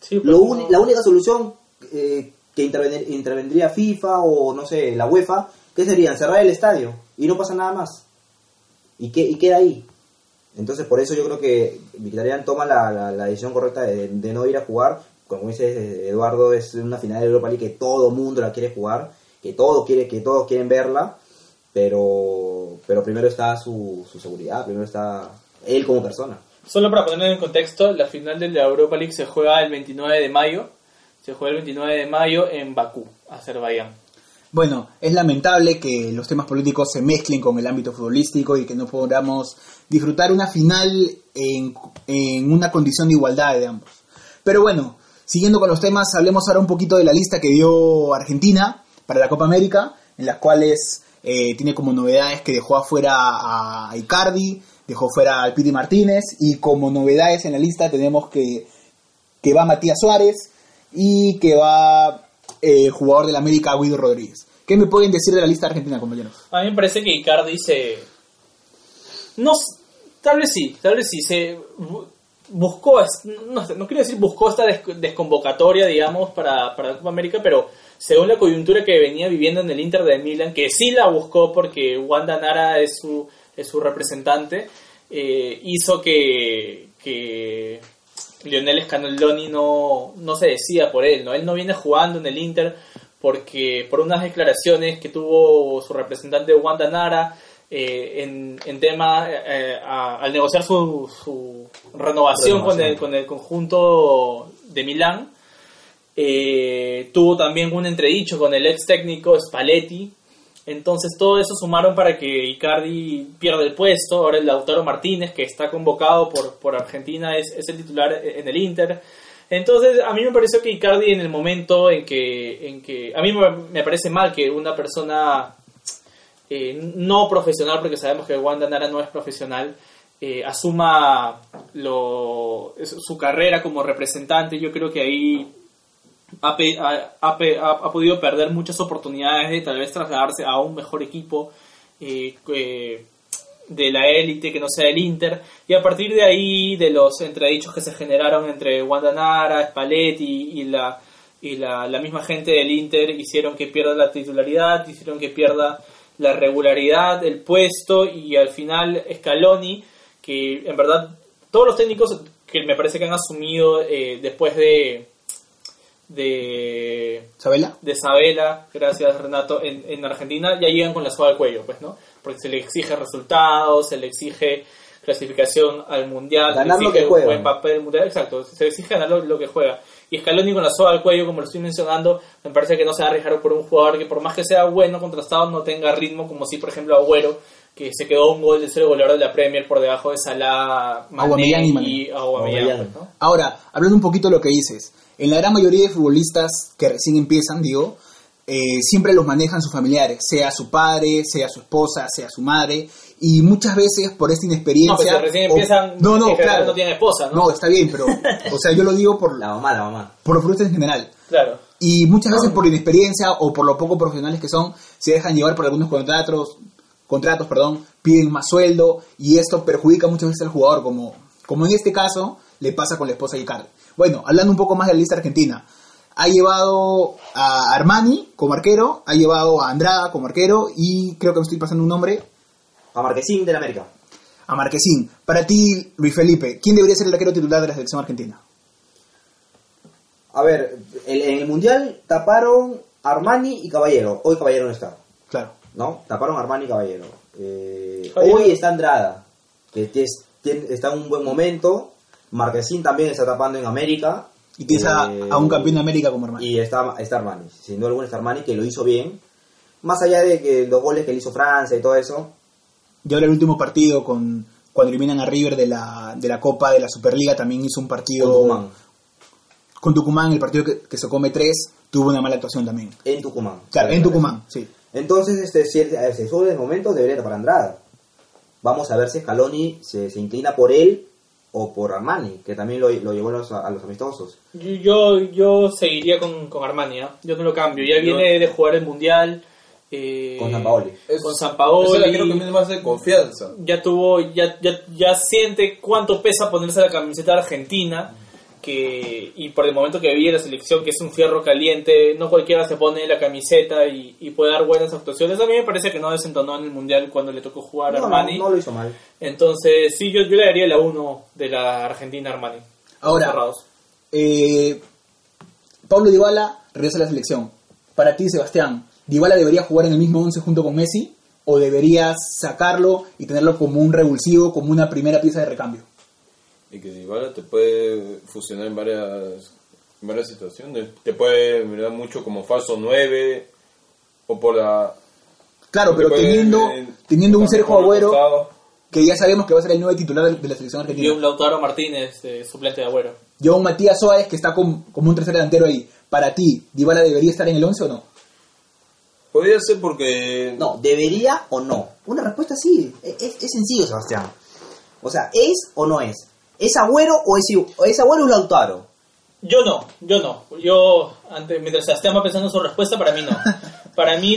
Sí, pues, Lo no- la única solución eh, que interven- intervendría FIFA o no sé, la UEFA, ¿qué sería? Cerrar el estadio y no pasa nada más. Y, que, y queda ahí. Entonces por eso yo creo que Mkhitaryan toma la, la- decisión correcta de, no ir a jugar. Como dice Eduardo, es una final de Europa League que todo mundo la quiere jugar, que todo quiere, que todos quieren verla, pero, pero primero está su, su seguridad, primero está él como persona. Solo para ponerlo en contexto, la final de la Europa League se juega el 29 de mayo. Se juega el 29 de mayo en Bakú, Azerbaiyán. Bueno, es lamentable que los temas políticos se mezclen con el ámbito futbolístico y que no podamos disfrutar una final en, en una condición de igualdad de ambos. Pero bueno, siguiendo con los temas, hablemos ahora un poquito de la lista que dio Argentina para la Copa América, en las cuales eh, tiene como novedades que dejó afuera a Icardi, dejó fuera al Piti Martínez y como novedades en la lista tenemos que, que va Matías Suárez y que va eh, jugador del América Guido Rodríguez. ¿Qué me pueden decir de la lista argentina, compañeros? A mí me parece que Icardi se... No, tal vez sí, tal vez sí, se bu- buscó, no, no quiero decir buscó esta des- desconvocatoria, digamos, para, para la Copa América, pero según la coyuntura que venía viviendo en el Inter de Milan, que sí la buscó porque Wanda Nara es su, es su representante, eh, hizo que, que Lionel Scaloni no, no se decida por él, ¿no? Él no viene jugando en el Inter porque por unas declaraciones que tuvo su representante Wanda Nara eh, en, en tema eh, a- al negociar su, su renovación, Con, el, con el conjunto de Milán eh, tuvo también un entredicho con el ex técnico Spalletti entonces todo eso sumaron para que Icardi pierda el puesto. Ahora el Lautaro Martínez, que está convocado por, por Argentina, es, es el titular en el Inter. Entonces a mí me pareció que Icardi en el momento en que... En que a mí me, parece mal que una persona eh, no profesional, porque sabemos que Wanda Nara no es profesional, eh, asuma lo, su carrera como representante. Yo creo que ahí ha, ha- ha ha- podido perder muchas oportunidades de tal vez trasladarse a un mejor equipo eh, que- de la élite que no sea el Inter. Y a partir de ahí de los entredichos que se generaron entre Wanda Nara, Spalletti y la y la, la misma gente del Inter hicieron que pierda la titularidad, hicieron que pierda la regularidad, el puesto y al final Scaloni que en verdad todos los técnicos que me parece que han asumido eh, después de de, ¿Sabela? de Sabela, gracias Renato, en, en Argentina ya llegan con la soga al cuello, pues, ¿no? Porque se le exige resultados, se le exige clasificación al mundial, Ganar se le lo que juega. buen papel mundial, exacto, se le exige ganar lo, lo que juega. Y Scaloni con la soga al cuello, como lo estoy mencionando, me parece que no se va a arriesgar por un jugador que por más que sea bueno, contrastado, no tenga ritmo, como si, por ejemplo, Agüero, que se quedó un gol de ser goleador de la Premier por debajo de Salah, Mané y Mané. y Aubameyang, Aubameyang. pues, ¿no? Ahora, hablando un poquito de lo que dices, en la gran mayoría de futbolistas que recién empiezan, digo, eh, siempre los manejan sus familiares, sea su padre, sea su esposa, sea su madre, y muchas veces por esta No, inexperiencia... pues si recién o- empiezan, no, no, claro. no tienen esposa, ¿no? No, está bien, pero, o sea, yo lo digo por, La mamá, la mamá. por los futbolistas en general. Claro. Y muchas veces por inexperiencia o por lo poco profesionales que son, se dejan llevar por algunos contratos, contratos, perdón, piden más sueldo y esto perjudica muchas veces al jugador, como, como en este caso le pasa con la esposa de Icardi. Bueno, hablando un poco más de la lista argentina, ha llevado a Armani como arquero, ha llevado a Andrada como arquero y creo que me estoy pasando un nombre, A Marquesín del América. a Marquesín. Para ti, Luis Felipe, ¿quién debería ser el arquero titular de la selección argentina? A ver, el- en el Mundial taparon Armani y Caballero. Hoy Caballero no está, Claro. ¿no? Taparon Armani y Caballero. Eh. Hoy está Andrada, que está en un buen momento. Marquesín también está tapando en América. Y a, Eh, a un campeón de América como Armani. Y está, está Armani. Sin duda alguna está Armani, que lo hizo bien. Más allá de que los goles que le hizo Francia y todo eso, Y ahora el último partido con cuando eliminan a River de la, de la Copa de la Superliga también hizo un partido con Tucumán. con Tucumán, el partido que, que se come tres, tuvo una mala actuación también. En Tucumán. Claro, en Tucumán, sí. Entonces, este, si eh, se sube el momento, debería tapar Andrada. Vamos a ver si Scaloni se, se inclina por él o por Armani, que también lo, lo llevó a los, a los amistosos. Yo, yo, yo seguiría con, con Armani, yo no lo cambio. Ya viene de jugar el Mundial. eh, Con Sampaoli. Es- Con la creo que es más de confianza. ya tuvo, ya, ya, ya siente cuánto pesa ponerse la camiseta argentina, que, y por el momento que vive la selección, que es un fierro caliente, no cualquiera se pone la camiseta y, y puede dar buenas actuaciones. A mí me parece que no desentonó en el Mundial cuando le tocó jugar a No, no, Armani. no lo hizo mal. Entonces, sí, yo, yo le daría la 1 de la Argentina Armani. Ahora, Cerrados. eh, Pablo Dybala regresa a la selección. Para ti, Sebastián, ¿Dybala debería jugar en el mismo 11 junto con Messi? ¿O deberías sacarlo y tenerlo como un revulsivo, como una primera pieza de recambio? Y que Dybala te puede fusionar en varias, en varias situaciones. Te puede mirar mucho como falso 9 o por la... Claro, pero teniendo, teniendo un Sergio Agüero, que ya sabemos que va a ser el nuevo titular de la selección Y un argentina. Lautaro Martínez, eh, suplente de Agüero. Yo un Matías Suárez que está com- como un tercer delantero ahí. Para ti, ¿Dybala debería estar en el 11 o no? Podría ser porque... No, ¿debería o no? Una respuesta sí. Es- es sencillo, Sebastián. O sea, ¿es o no es? ¿Es Agüero o es, o es Agüero o Lautaro? Yo no, yo no. Yo, antes, mientras va pensando su respuesta, para mí no. [LAUGHS] Para mí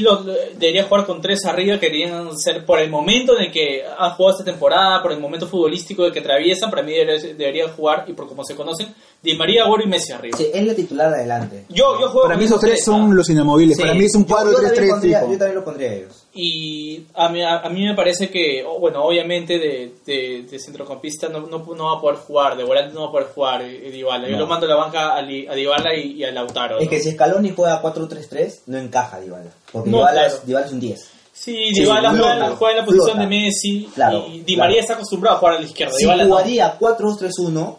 debería jugar con tres arriba, querían ser por el momento en el que han jugado esta temporada, por el momento futbolístico que atraviesan, para mí debería- deberían jugar, y por como se conocen, Di María, Agüero y Messi arriba. Sí, es la titular de adelante. Yo, yo juego Para con mí esos tres tres, son los inamovibles. Sí, Para mí es un yo- cuadro yo también 3-3 pondría- fijo. Yo también lo pondría a ellos. Y a mí, a, a mí me parece que, bueno, obviamente de, de, de centrocampista no, no, no va a poder jugar, de volante no va a poder jugar eh, Dybala. Yo No. lo mando a la banca a, Li- a Dybala y, y a Lautaro. Es que si Scaloni juega 4-3-3, no encaja Dybala. Porque No, Dybala, claro. es, Dybala es un 10. Sí, Sí, Dybala flota, juega, juega en la posición flota. de Messi Claro, y Di claro. María está acostumbrado a jugar a la izquierda. Si Dybala no. jugaría 4-2-3-1,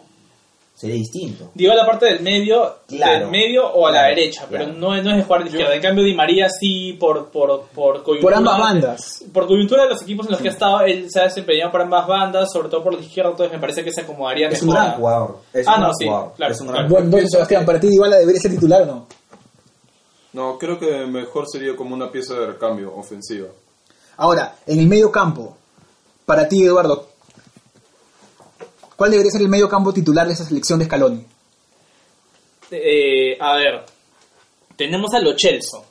sería distinto. Dybala parte del medio, Claro. del medio o a la Claro, derecha, pero no, no es de jugar de izquierda. En cambio Di María sí por por por coyuntura, Por ambas bandas. Por coyuntura de los equipos en los que ha estado, él se ha desempeñado por ambas bandas, sobre todo por la izquierda, entonces me parece que se acomodaría Es un gran a- jugador. Es Ah, un no, gran sí, jugador. claro, Es un gran claro. Bueno, entonces, Sebastián, ¿para ti Dybala debería ser titular o no? No, creo que mejor sería como una pieza de recambio ofensiva. Ahora, en el medio campo, para ti, Eduardo, ¿cuál debería ser el medio campo titular de esa selección de Scaloni? Eh, a ver, tenemos a Lo Celso.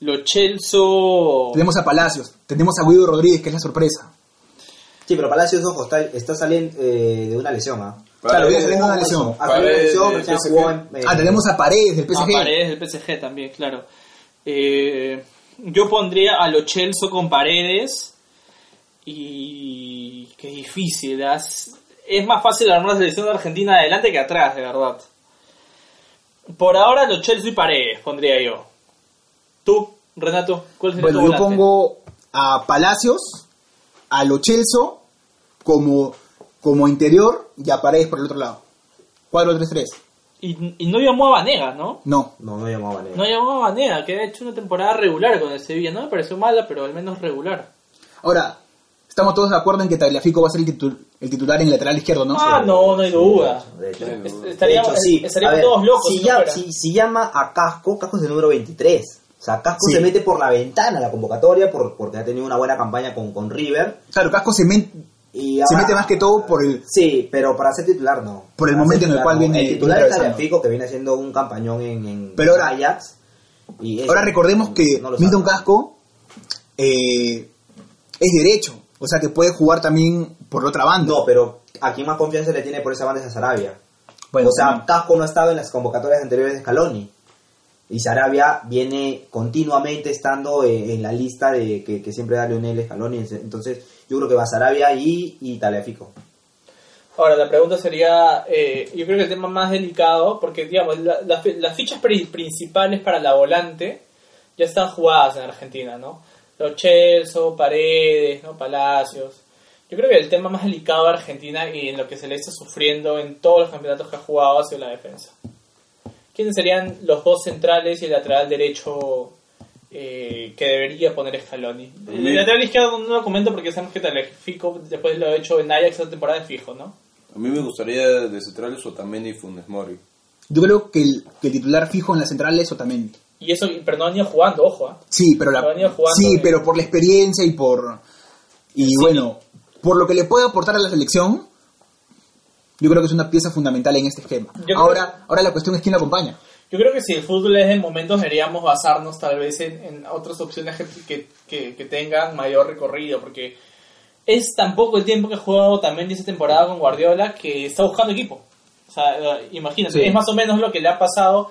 Lo Celso... Tenemos a Palacios, tenemos a Guido Rodríguez, que es la sorpresa. Sí, pero Palacios, ojo, está, está saliendo eh, de una lesión. ¿ah? Claro, viene saliendo de una lesión. Paredes del PSG. eh, Ah, tenemos a Paredes del A PSG. Paredes del PSG también, claro. Eh, yo pondría a Lo Celso con Paredes y... Qué difícil, ¿ah? Es más fácil armar la selección de Argentina adelante que atrás, de verdad. Por ahora Lo Celso y Paredes pondría yo. ¿Tú, Renato? ¿Cuál sería Bueno, tu yo volante? pongo a Palacios, a Lo Celso como, como interior y a Paredes por el otro lado. 4-3-3. Y, y no llamó a Vanega, ¿no? No. No, no llamaba Vanega. No llamó a Vanega, que ha hecho una temporada regular con el Sevilla. No me pareció mala, pero al menos regular. Ahora, estamos todos de acuerdo en que Tagliafico va a ser el, titu- el titular en el lateral izquierdo, ¿no? Ah, no, no hay duda. De hecho, Sí, Est- De Estaríamos, hecho, sí. estaríamos A ver, todos locos. Si, si no ya- fuera. si- si llama a Casco, Casco es el número 23. O sea, Casco Sí. se mete por la ventana a la convocatoria por, porque ha tenido una buena campaña con, con River. Claro, Casco se, met- Y se mete más que todo por el... Sí, pero para ser titular no. Por el Para momento en el cual no. viene- El titular es. Tagliafico, que viene haciendo un campañón en, en Pero ahora- Ajax. Y eso Ahora recordemos que no Milton. Casco eh, es derecho, o sea que puede jugar también por la otra banda. No, pero a quien más confianza le tiene por esa banda es a Sarabia. Bueno, o sea, también. Casco no ha estado en las convocatorias anteriores de Scaloni. Y Sarabia viene continuamente estando eh, en la lista de que, que siempre da Lionel Scaloni. Entonces, yo creo que va Sarabia y, y. Ahora, la pregunta sería, eh, yo creo que el tema más delicado, porque digamos, la- la las fichas pri- principales para la volante ya están jugadas en Argentina, ¿no? Los Chelsea, Paredes, ¿no? Palacios. Yo creo que el tema más delicado de Argentina y en lo que se le está sufriendo en todos los campeonatos que ha jugado ha sido la defensa. ¿Quiénes serían los dos centrales y el lateral derecho eh, que debería poner Scaloni? El mí- lateral izquierdo no lo comento porque sabemos que Tagliafico después lo ha hecho en Ajax esta temporada de fijo, ¿no? A mí me gustaría de centrales Otamendi y Funes Mori. Yo creo que el, que el titular fijo en la central es Otamendi. Y eso, pero no han ido jugando, ojo. ¿ah? Sí, pero la, sí, bien. pero por la experiencia y por y bueno, por lo que le puede aportar a la selección, yo creo que es una pieza fundamental en este esquema. Yo creo- Ahora, ahora la cuestión es quién la acompaña. Yo creo que si el fútbol es en momentos deberíamos basarnos tal vez en, en otras opciones que, que, que- tengan mayor recorrido, porque es tan poco el tiempo que ha jugado también esa temporada con Guardiola que está buscando equipo. O sea, eh, imagínate, Sí. es más o menos lo que le ha pasado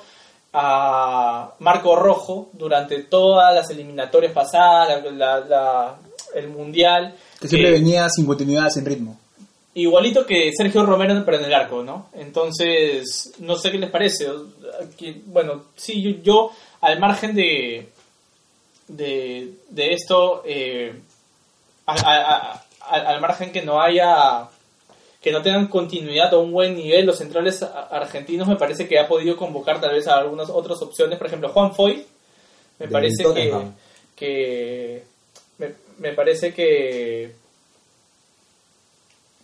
a Marco Rojo durante todas las eliminatorias pasadas, la- la- el Mundial. Que siempre venía sin continuidad, sin ritmo. Igualito que Sergio Romero, pero en el arco, ¿no? Entonces, no sé qué les parece. Bueno, sí, yo, yo, al margen de, de, de esto, eh, a- a- a- a- al margen que no haya, que no tengan continuidad o un buen nivel, los centrales argentinos me parece que ha podido convocar tal vez a algunas otras opciones. Por ejemplo, Juan Foy, me parece que, me, me parece que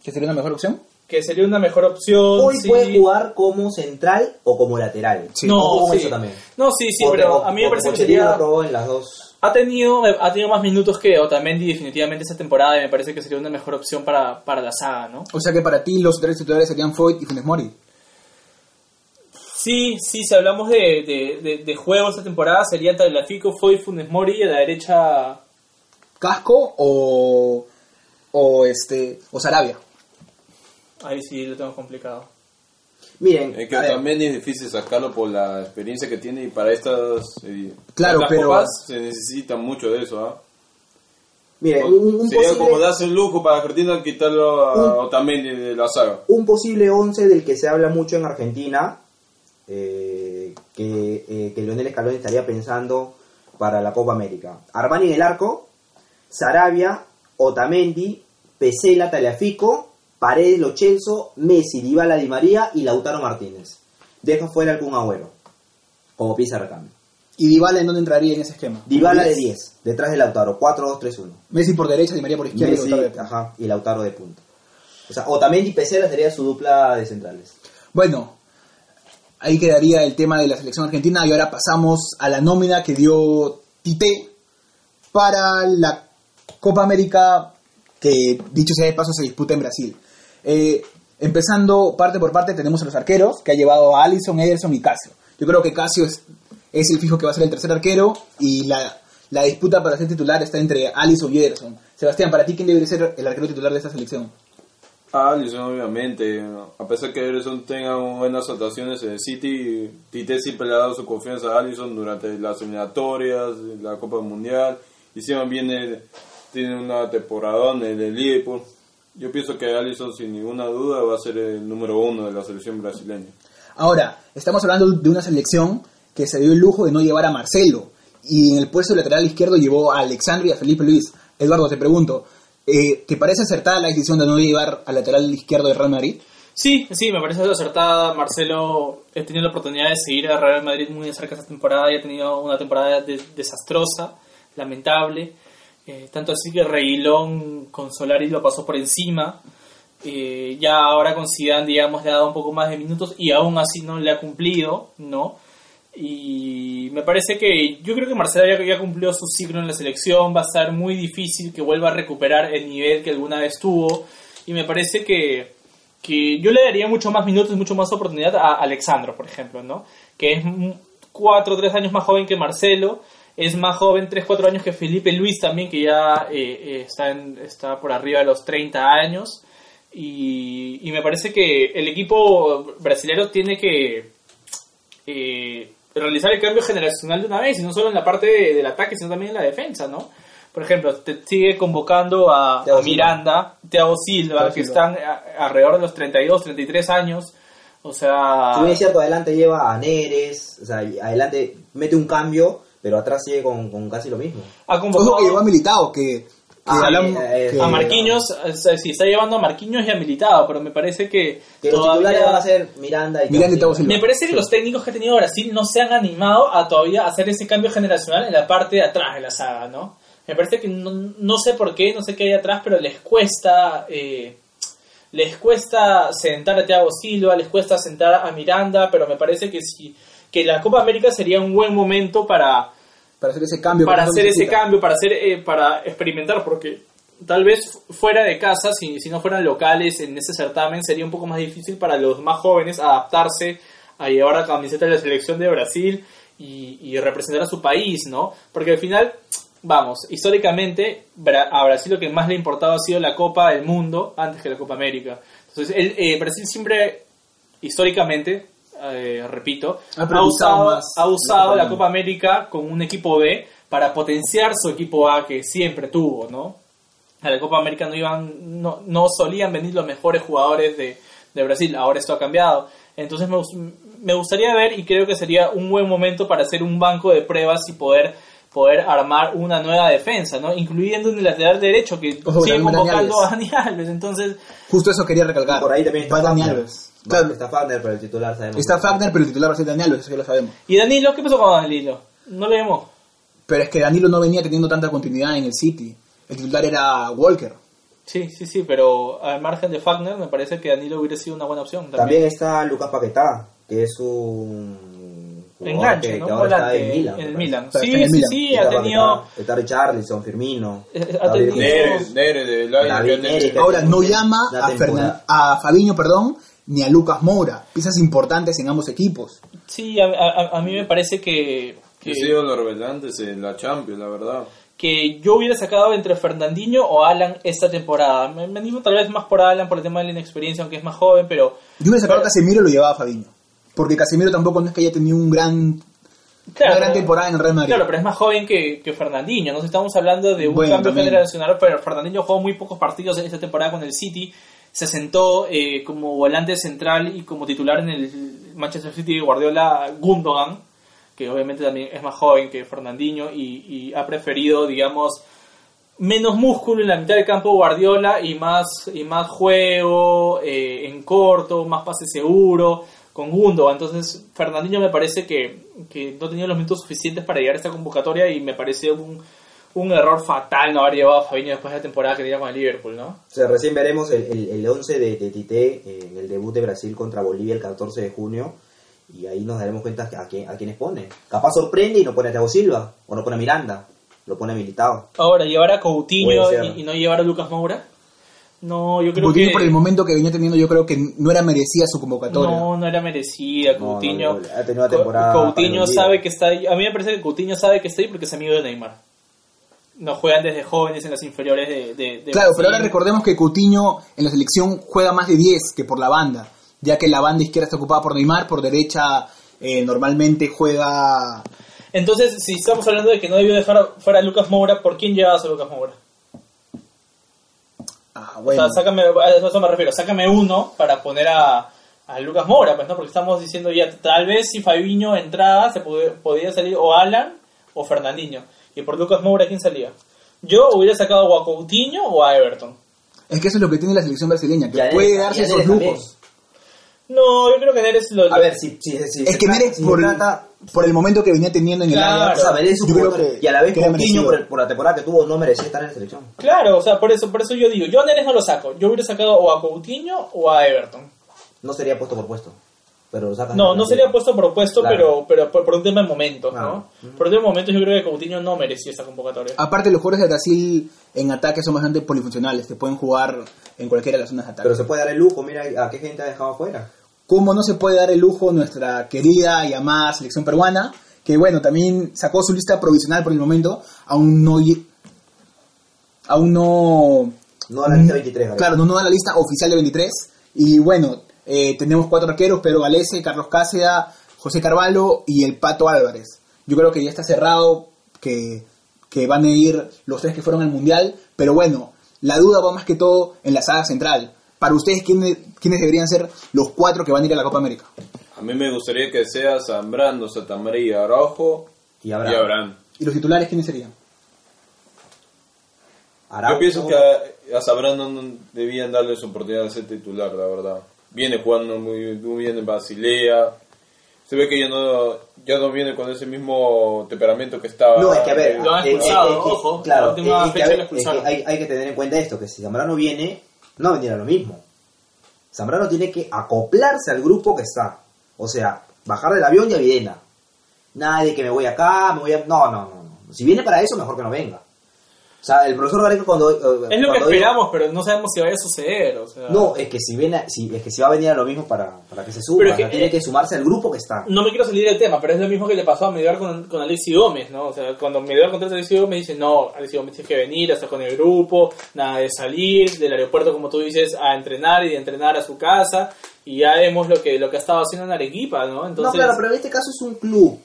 ¿Que sería una mejor opción? que sería una mejor opción. Hoy sí. puede jugar como central o como lateral. Sí. No, sí. eso también. No, sí, sí, pero a mí me parece que sería... en las dos. Ha tenido, ha tenido más minutos que Otamendi definitivamente esta temporada y me parece que sería una mejor opción para, para la saga, ¿no? O sea que para ti los tres titulares serían Foyt y Funes Mori. Sí, sí, si hablamos de, de, de, de juego esta temporada sería Tagliafico, Foy, Funes Mori y a la derecha... Casco o o este o Sarabia. Ahí sí lo tengo complicado. Miren, Es que a ver, también es difícil sacarlo por la experiencia que tiene y para estas, eh, Claro, estas pero- copas se necesita mucho de eso. ¿ah? miren, un, un Sería posible, como darse el lujo para Argentina quitarlo a Un- Otamendi de la saga. un posible 11 del que se habla mucho en Argentina, eh, que, eh, que Leonel Scaloni estaría pensando para la Copa América. Armani en el arco, Sarabia, Otamendi, Pesela, Taliafico, Paredes, Lochelso, Messi, Dybala, Di María y Lautaro Martínez. Deja fuera algún agüero, como pieza de recambio. ¿Y Dybala en dónde entraría en ese esquema? Dybala de Diez. 10, detrás de Lautaro, 4-2-3-1. Messi por derecha, Di María por izquierda y Lautaro de- ajá, y Lautaro de punta. O sea, Otamendi y Pesela sería su dupla de centrales. Bueno, ahí quedaría el tema de la selección argentina y ahora pasamos a la nómina que dio Tite para la Copa América que, dicho sea de paso, se disputa en Brasil. Eh, empezando parte por parte, tenemos a los arqueros, que ha llevado a Allison, Ederson y Casio. Yo creo que Casio es, el fijo que va a ser el tercer arquero y la, disputa para ser titular está entre Allison y Ederson. Sebastián, para ti, ¿quién debería ser el arquero titular de esta selección? Alisson, obviamente, a pesar que Ederson tenga buenas actuaciones en el City, Tite siempre le ha dado su confianza a Alisson durante las eliminatorias, la Copa Mundial, y viene, tiene una temporada en el Liverpool. Yo pienso que Alisson, sin ninguna duda, va a ser el número uno de la selección brasileña. Ahora, estamos hablando de una selección que se dio el lujo de no llevar a Marcelo y en el puesto de lateral izquierdo llevó a Alexandre y a Felipe Luis. Eduardo, te pregunto, eh, ¿te parece acertada la decisión de no llevar al lateral izquierdo de Real Madrid? Sí, sí, me parece acertada. Marcelo ha tenido la oportunidad de seguir a Real Madrid muy de cerca esta temporada y ha tenido una temporada de- desastrosa, lamentable. Eh, tanto así que Reguilón con Solari lo pasó por encima. Eh, ya ahora con Zidane, digamos, le ha dado un poco más de minutos y aún así no le ha cumplido, ¿no? Y me parece que yo creo que Marcelo ya, cumplió su ciclo en la selección, va a ser muy difícil que vuelva a recuperar el nivel que alguna vez tuvo y me parece que, que yo le daría mucho más minutos y mucho más oportunidad a Alexandro, por ejemplo, ¿no? Que es 4 o 3 años más joven que Marcelo, es más joven 3 4 años que Felipe Luis también, que ya eh, eh, está, en- está por arriba de los 30 años. Y, y me parece que el equipo brasileño tiene que eh, realizar el cambio generacional de una vez, y no solo en la parte de- del ataque, sino también en la defensa, ¿no? Por ejemplo, te sigue convocando a, Thiago a Miranda, Thiago Silva, Thiago que Silva. están a- alrededor de los 32, 33 años. O sea, Si bien es cierto, adelante lleva a Neres, o sea, adelante mete un cambio, pero atrás sigue con, con casi lo mismo. ha convocado que llevó a que, que Ah, eh, eh, que- a Marquinhos, o sea, sí, está llevando a Marquinhos y a Militado, pero me parece que, Que los todavía... titulares van a ser Miranda y Miranda y Thiago Silva. Silva. Me parece que los técnicos que ha tenido Brasil no se han animado a todavía hacer ese cambio generacional en la parte de atrás de la saga, ¿no? Me parece que no, no sé por qué, no sé qué hay atrás, pero les cuesta eh, les cuesta sentar a Thiago Silva, les cuesta sentar a Miranda, pero me parece que si que la Copa América sería un buen momento para, Para hacer ese cambio. para hacer ese cambio, para hacer, eh, para experimentar, porque tal vez fuera de casa, si, si no fueran locales en ese certamen, sería un poco más difícil para los más jóvenes adaptarse a llevar la camiseta de la selección de Brasil y, y representar a su país, ¿no? Porque al final, vamos, históricamente a Brasil lo que más le ha importado ha sido la Copa del Mundo antes que la Copa América. Entonces, el, eh, Brasil siempre, históricamente, eh, repito, Ha usado, ha usado la Copa América con un equipo B para potenciar su equipo A que siempre tuvo, ¿no? A la Copa América no iban, no, no solían venir los mejores jugadores de, de Brasil, ahora esto ha cambiado. Entonces me, me gustaría ver y creo que sería un buen momento para hacer un banco de pruebas y poder poder armar una nueva defensa, ¿no? Incluyendo en el lateral derecho que Ojo, sigue convocando a Alves. Dani Alves. Entonces, Justo eso quería recalcar. Por ahí también está Dani. Alves. Claro, Está Fagner, pero el titular sabemos. está Fagner, pero el titular va a ser Dani Alves, eso ya lo sabemos. ¿y Danilo? ¿Qué pasó con Danilo? No le vemos. Pero es que Danilo no venía teniendo tanta continuidad en el City. El titular era Walker. Sí, sí, sí, pero al margen de Fagner me parece que Danilo hubiera sido una buena opción. También. También está Lucas Paquetá, que es un Enganche, que, ¿no? que ahora está Volante, en Milan. en Milan. Sí, sí, Milan. sí, ha tenido... Está Richarlison, Firmino. Eh, ha David tenido- Nere, Nere de Ahora no llama a Fabiño, perdón, ni a Lucas Moura. Piezas importantes en ambos equipos. Sí, a, a- a mí me parece que, que han sido los revelantes en la Champions, la verdad. que yo hubiera sacado entre Fernandinho o Alan esta temporada. Me, me animo tal vez más por Alan por el tema de la inexperiencia, aunque es más joven, pero... Yo hubiera sacado a pero- Casemiro y lo llevaba a Fabiño. Porque Casemiro tampoco no es que haya tenido un gran, Claro, una gran temporada en el Real Madrid. Claro, pero es más joven que, que Fernandinho. Nos estamos hablando de un Bueno, cambio también. generacional, pero Fernandinho jugó muy pocos partidos en esta temporada con el City. Se sentó eh, como volante central y como titular en el Manchester City de Guardiola Gundogan, que obviamente también es más joven que Fernandinho y, ha preferido, digamos, menos músculo en la mitad del campo Guardiola y más, y más juego eh, en corto, más pase seguro con Gundogan. Entonces, Fernandinho me parece que, que no tenía los minutos suficientes para llegar a esta convocatoria y me parece un, un error fatal no haber llevado a Fabinho después de la temporada que tenía con el Liverpool, ¿no? O sea, recién veremos el, el, el 11 de, de Tite eh, en el debut de Brasil contra Bolivia el 14 de junio. Y ahí nos daremos cuenta a, quién, a quiénes pone. Capaz sorprende y no pone a Thiago Silva. O no pone a Miranda. Lo pone a Militao. Ahora, llevar a Coutinho y, y no llevar a Lucas Moura. No, yo creo Coutinho que... por el momento que venía teniendo yo creo que no era merecida su convocatoria. No, no era merecida. Coutinho, no, no, ha tenido una temporada Co- Coutinho sabe que está ahí. A mí me parece que Coutinho sabe que está ahí porque es amigo de Neymar. No juegan desde jóvenes en las inferiores de. de- de Claro, pero ahora recordemos que Coutinho en la selección juega más de 10 que por la banda, ya que la banda izquierda está ocupada por Neymar, por derecha eh, normalmente juega... Entonces, si estamos hablando de que no debió dejar fuera a Lucas Moura, ¿por quién llevabas a Lucas Moura? Ah, O bueno, sea, sácame, a eso me refiero, sácame uno para poner a, a Lucas Moura, pues, ¿no? Porque estamos diciendo ya, tal vez si Fabiño entraba, se pod- podía salir o Alan o Fernandinho. Y por Lucas Moura, ¿quién salía? Yo hubiera sacado a Coutinho o a Everton. es que eso es lo que tiene la selección brasileña, que Ya puede darse esos también. lujos. No, yo creo que Neres lo... A ver, si, si, si Es que Neres por, trata- por el momento que venía teniendo en el. Ajax, O sea, y a la vez Coutinho por, por la temporada que tuvo no merecía estar en la selección. Claro, o sea, por eso, por eso yo digo, yo a Neres no lo saco. Yo hubiera sacado o a Coutinho o a Everton. No sería puesto por puesto. Pero No, no sería puesto por opuesto, Claro. pero, pero por, por un tema de momentos, ¿no? Por un tema de momentos yo creo que Coutinho no merecía esta convocatoria. Aparte, los jugadores de Brasil en ataque son bastante polifuncionales, te pueden jugar en cualquiera de las zonas de ataque. Pero se puede dar el lujo, mira a qué gente ha dejado afuera. Como no se puede dar el lujo nuestra querida y amada selección peruana, que bueno, también sacó su lista provisional por el momento, aún no... Aún no... No a la lista 23, Gabriel. Claro, no, no da la lista oficial de 23. Y bueno, eh, tenemos cuatro arqueros, Pedro Galese, Carlos Cáceda, José Carvalho y el Pato Álvarez. Yo creo que ya está cerrado que, que van a ir los tres que fueron al Mundial, pero bueno, la duda va más que todo en la saga central. Para ustedes, ¿quiénes, quiénes deberían ser los cuatro que van a ir a la Copa América? A mí me gustaría que sea Zambrano, Santamaría, Araujo Y y Abraham. Abraham. ¿Y los titulares quiénes serían? Araujo, Yo pienso que a, a Zambrano no debían darle su oportunidad de ser titular, la verdad. Viene jugando muy, muy bien en Basilea. Se ve que ya no, ya no viene con ese mismo temperamento que estaba. No, es que a ver, Lo han eh, expulsado, eh, eh, ojo, la claro, última es que, fecha a ver, lo es que expulsaron. hay, hay que tener en cuenta esto, que si Zambrano viene, no va a venir a lo mismo. Zambrano tiene que acoplarse al grupo que está. O sea, bajar del avión y a Videna. nadie que me voy acá, me voy a... No, no, no. no. Si viene para eso, mejor que no venga. O sea, el profesor Gareca cuando... eh, Es lo que cuando esperamos, pero no sabemos si vaya a suceder. O sea, No, es que si viene, si, es que si va a venir a lo mismo para, para que se suba, Pero es o sea, que- tiene que sumarse al grupo que está. No me quiero salir del tema, pero es lo mismo que le pasó a Medgar con, con Alexi Gómez, ¿no? O sea, cuando Medgar contrata a Alexi Gómez dice, no, Alexi Gómez tiene que venir, a estar con el grupo, nada de salir del aeropuerto, como tú dices, a entrenar y de entrenar a su casa, y ya vemos lo que, lo que ha estado haciendo en Arequipa, ¿no? Entonces, no, claro, pero en este caso es un club,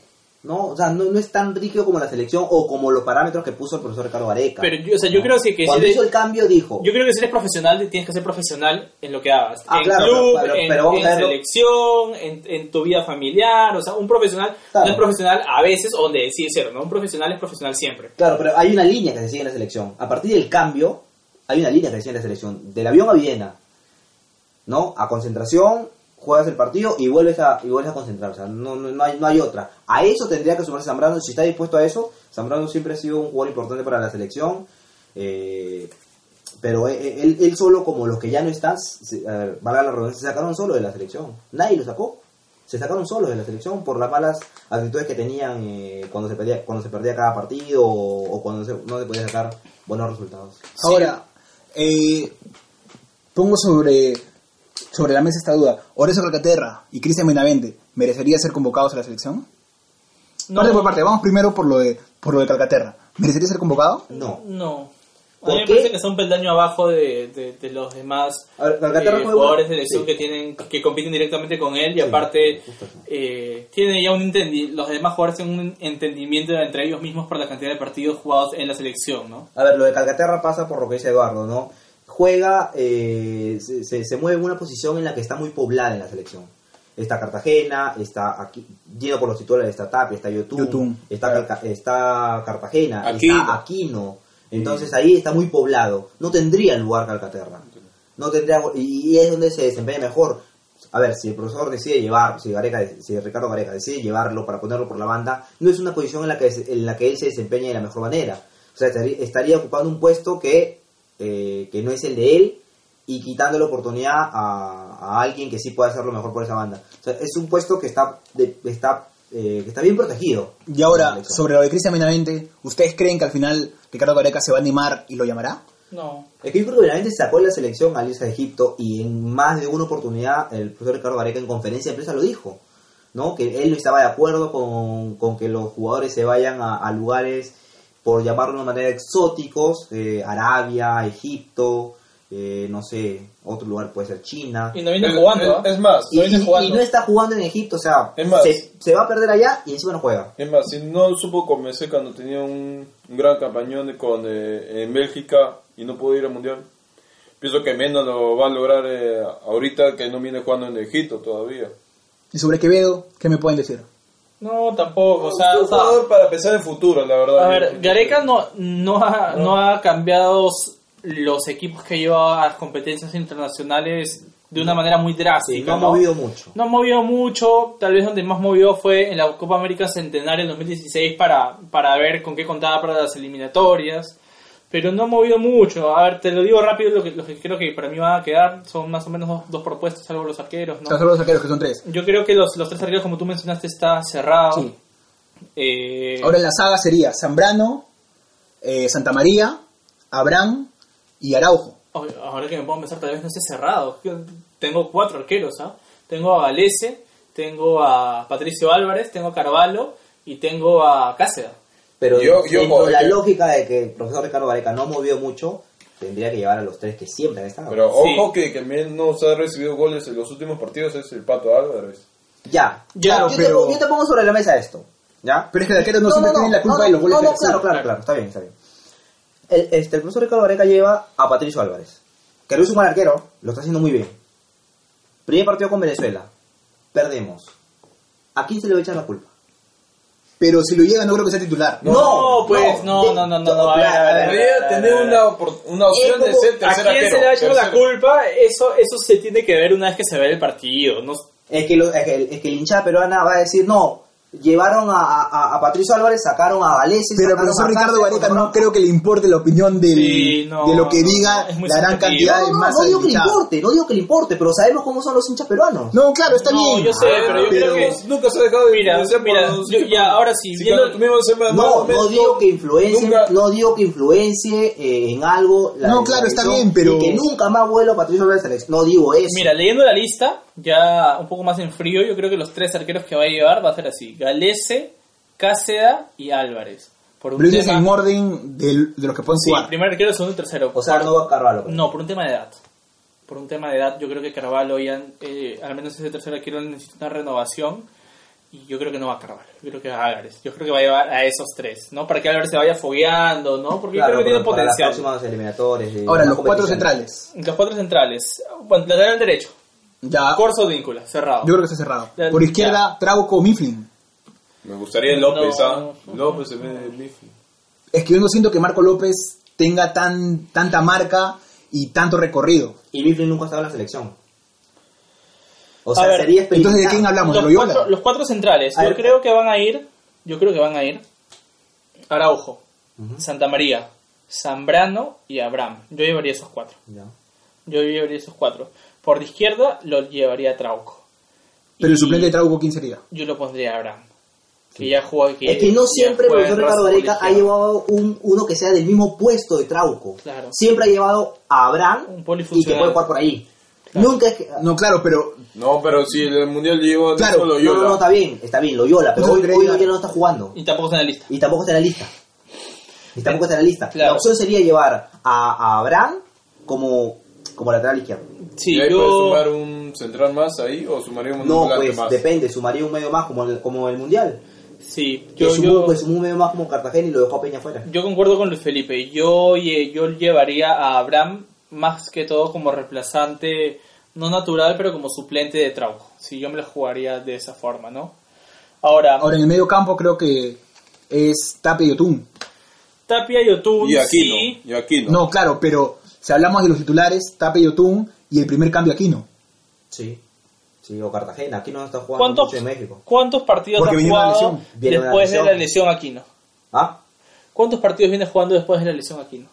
¿no? O sea, no, no es tan rígido como la selección o como los parámetros que puso el profesor Ricardo Gareca. pero yo, o sea, yo ¿no? creo que, si Cuando eres- hizo el cambio dijo, yo creo que si eres profesional, tienes que ser profesional en lo que hagas. Ah, en claro, club, pero- pero- en, pero selección, en, en tu vida familiar, o sea, un profesional Claro. no es profesional a veces, o donde sí es cierto, ¿no? Un profesional es profesional siempre. claro, pero hay una línea que se sigue en la selección. A partir del cambio, hay una línea que se sigue en la selección. Del avión a Viena, ¿no? A concentración, juegas el partido y vuelves a, y vuelves a concentrar. O sea, no, no, hay, no hay otra. A eso tendría que sumarse Zambrano. Si está dispuesto a eso, Zambrano siempre ha sido un jugador importante para la selección. Eh, pero él, él- él solo, como los que ya no están, a ver, valga la redundancia, se sacaron solo de la selección. Nadie lo sacó. Se sacaron solos de la selección por las malas actitudes que tenían eh, cuando, se perdía, cuando se perdía cada partido o, o cuando se- no se podía sacar buenos resultados. Ahora, eh, pongo sobre, sobre la mesa esta duda. Horacio Calcaterra y Cristian Benavente, ¿merecería ser convocados a la selección? Parte por parte, vamos primero por lo de, por lo de Calcaterra. ¿Merecería ser convocado? No. No. A ¿Por mí me parece que está un peldaño abajo de, de, de los demás ver, Calcaterra eh, jugadores de elección Sí. que tienen que compiten directamente con él y Sí, aparte eh, tiene ya un entendi los demás jugadores tienen un entendimiento entre ellos mismos por la cantidad de partidos jugados en la selección, ¿no? A ver, lo de Calcaterra pasa por lo que dice Eduardo, ¿no? Juega, eh, se, se- se mueve en una posición en la que está muy poblada en la selección. Está Cartagena, está aquí, lleno por los titulares, está Tapia, está Yotun, Yotun. está, Calca- está Cartagena, Aquino. está Aquino. Entonces ahí está muy poblado. No tendría lugar Calcaterra. No tendría, y, y es donde se desempeña mejor. A ver, si el profesor decide llevar, si, Gareca, si Ricardo Gareca decide llevarlo para ponerlo por la banda, no es una posición en la que, en la que él se desempeña de la mejor manera. O sea, estaría ocupando un puesto que, eh, que no es el de él y quitando la oportunidad a, a alguien que sí pueda hacerlo mejor por esa banda. O sea, es un puesto que está, de- está, eh, que está bien protegido. Y ahora, sobre lo de Cristian Benavente, ¿ustedes creen que al final Ricardo Gareca se va a animar y lo llamará? No. Es que yo creo que realmente sacó de la selección a Alianza de Egipto y en más de una oportunidad el profesor Ricardo Gareca en conferencia de prensa lo dijo, ¿no? Que él no estaba de acuerdo con, con que los jugadores se vayan a, a lugares, por llamarlo de manera, exóticos, eh, Arabia, Egipto, eh, no sé, otro lugar puede ser China. Y no viene jugando, ¿ah? es, es más, Y, no viene y- jugando. y no está jugando en Egipto, o sea, Es más. se, se va a perder allá y encima no juega. Es más, si no supo convencer cuando tenía un, un gran campañón con, eh, en Bélgica y no pudo ir al Mundial, pienso que menos lo va a lograr eh, ahorita que no viene jugando en Egipto todavía. Y sobre Quevedo, ¿qué me pueden decir? No, tampoco, o sea, es un o sea, jugador para pensar en futuro, la verdad. A ver, Gareca no, no, ha, no ha cambiado los equipos que lleva a las competencias internacionales de una manera muy Sí, drástica. no ha movido mucho. No ha movido mucho, tal vez donde más movió fue en la Copa América Centenario en 2016 para, para ver con qué contaba para las eliminatorias. Pero no ha movido mucho. A ver, te lo digo rápido, lo que, lo que creo que para mí van a quedar son más o menos dos, dos propuestas, salvo los arqueros. ¿no? O sea, solo los arqueros, que son tres. Yo creo que los, los tres arqueros, como tú mencionaste, está cerrado. Sí. Eh, Ahora en la saga sería Zambrano, eh, Santa María, Abraham y Araujo. Ahora que me puedo pensar, tal vez no esté cerrado. Tengo cuatro arqueros, ¿ah? Tengo a Galese, tengo a Patricio Álvarez, tengo a Carvalho y tengo a Cáceres. Pero Yo- la lógica de que el profesor Ricardo Gareca no movió mucho, tendría que llevar a los tres que siempre han estado. Pero Sí. ojo que, que menos ha recibido goles en los últimos partidos es el Pato Álvarez. Ya, Ya, yo, te, pero- pongo- yo te pongo sobre la mesa esto. ¿Ya? Pero es que el arquero no, siempre tiene la culpa no, de los goles no, no, claro, claro, claro, está bien, está bien. El, este, el profesor Ricardo Gareca lleva a Patricio Álvarez, que no es un buen arquero, lo está haciendo muy bien. Primer partido con Venezuela, perdemos. ¿A quién se le va a echar la culpa? Pero si lo llega, no creo que sea titular. No, pues, no, no, no, no, no, a a a. Debería tener una, una opción de ser ¿A tercer quién arquero. se le ha hecho la culpa? Eso, eso se tiene que ver una vez que se ve el partido. No, Es que, lo- es que, es que el hincha peruana va a decir, no, llevaron a, a, a Patricio Álvarez, sacaron a Galese, Pero el sacaron profesor a Ricardo Gareca no creo que le importe la opinión del, Sí, no, de lo que no, diga no, la gran cantidad No, de no, masa no digo que le importe, no digo que le importe, pero sabemos cómo son los hinchas peruanos. No, claro, está No, bien. yo sé, pero yo creo que- nunca se ha dejado de Mira, yo- ya, ahora sí, Si viendo- mal No, no digo que influencie, nunca- no digo que influencie eh, en algo la No, la claro, está bien, pero- y que nunca más vuelva Patricio Álvarez a la selección. No digo eso. Mira, leyendo la lista, ya un poco más en frío, yo creo que los tres arqueros que va a llevar va a ser así: Galese, Cáceda y Álvarez. Por un Pero dices tema- en orden del- de los que pueden Sí, jugar. primer arquero, segundo y tercero. o sea, no va Carvalho. pues. No, por un tema de edad. Por un tema de edad, yo creo que Carvalho ya, eh, al menos ese tercer arquero necesita una renovación. Y yo creo que no va a Carvalho, yo creo que va a Álvarez. Yo creo que va a llevar a esos tres, ¿no? Para que Álvarez se vaya fogueando, ¿no? Porque Claro, yo creo que tiene potencial. las próximas eliminatorias. y Ahora, los cuatro centrales. Los cuatro centrales. Bueno, lateral derecho. Ya, Corso Víncula, cerrado. yo creo que está cerrado. Ya. Por izquierda, Trauco, Mifflin. Me gustaría López, No. ¿ah? López en vez de Mifflin. Es que yo no siento que Marco López tenga tan tanta marca y tanto recorrido. Y Mifflin nunca ha estado en la selección. O sea, ver, sería Entonces, ¿de quién hablamos? ¿De los, Loyola? cuatro, los cuatro centrales. A Yo ver. creo que van a ir. Yo creo que van a ir. Araujo, Santa María, Zambrano y Abraham. Yo llevaría esos cuatro. Ya. Yo llevaría esos cuatro. Por de izquierda lo llevaría Trauco. Pero el suplente de Trauco, ¿quién sería? Yo lo pondría a Abraham. Que ya juega. Que es que no siempre el profesor Ricardo Gareca ha llevado un, uno que sea del mismo puesto de Trauco. Claro. Siempre ha llevado a Abraham Un y que puede jugar por ahí. Claro. Nunca es que... No, claro, pero No, pero si el mundial lleva Claro, solo No, Loyola. no, no, está bien, está bien, Loyola, pero Eso hoy, hoy. Loyola no está jugando. Y tampoco está en la lista. Y tampoco está en la lista. Y tampoco está en la lista. Claro. La opción sería llevar a, a Abraham como, como lateral izquierdo. Sí, ¿Y ahí puede yo. sumar un central más ahí o sumaríamos un No, pues más? depende, sumaría un medio más como el, como el Mundial. Sí, Que yo, sumó, yo, pues, sumó un medio más como Cartagena y lo dejó a Peña fuera. yo concuerdo con Luis Felipe. Yo, yo llevaría a Abraham más que todo como reemplazante, no natural, pero como suplente de Trauco. Si yo me lo jugaría de esa forma, ¿no? Ahora, ahora en el medio campo creo que es Tape y Otún. Tapia y Otún, Y Aquino. sí. Y Aquino. No, claro, pero si hablamos de los titulares, Tape y Otún y el primer cambio Aquino. Sí. Sí, o Cartagena. Aquí no está jugando ¿Cuántos, mucho en México. ¿Cuántos partidos Porque ha jugado lesión. Viene una después de la lesión Aquino? ¿Ah? ¿Cuántos partidos viene jugando después de la lesión Aquino?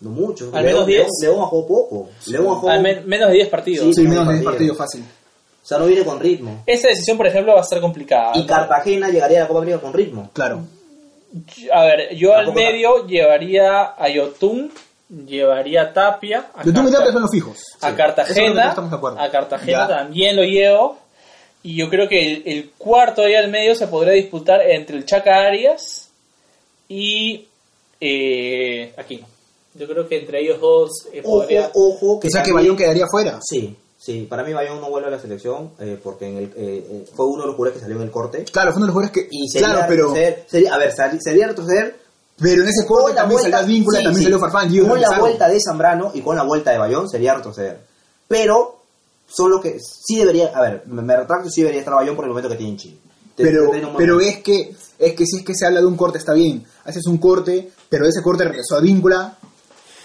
No mucho. Al León, menos 10. León, León ha jugado poco. León ha jugado... Al men- menos de 10 partidos. Sí, Sí, no, menos de 10 partidos. fácil. O sea, no viene con ritmo. Esta decisión, por ejemplo, va a estar complicada. Y ¿no? Cartagena llegaría a la Copa América con ritmo. Claro. A ver, yo al medio llevaría a Yotun, llevaría a Tapia, a, son los fijos. a Sí. Eso es lo Cartagena, que estamos de acuerdo. a Cartagena Ya. también lo llevo. Y yo creo que el, el cuarto ahí al medio se podría disputar entre el Chaca Arias y eh, Aquino. Yo creo que entre ellos dos eh, Ojo, podría... ojo. O sea que también- Bayón quedaría fuera. Sí, sí. Para mí Bayón no vuelve a la selección eh, porque en el, eh, eh, fue uno de los jugadores que salió en el corte. Claro, fue uno de los jugadores que. Y sería claro, pero, retroceder, sería, a ver, sería retroceder pero en ese corte con la también vuelta, salió Víncula, sí, también sí, salió Farfán. con la vuelta de Zambrano y con la vuelta de Bayón sería retroceder. Pero son los que sí debería, a ver, me, me retracto, sí debería estar Bayón por el momento que tiene en Chile. Te- Pero, te- pero es que es que si es que se habla de un corte está bien. Haces un corte, pero ese corte regresó a Víncula,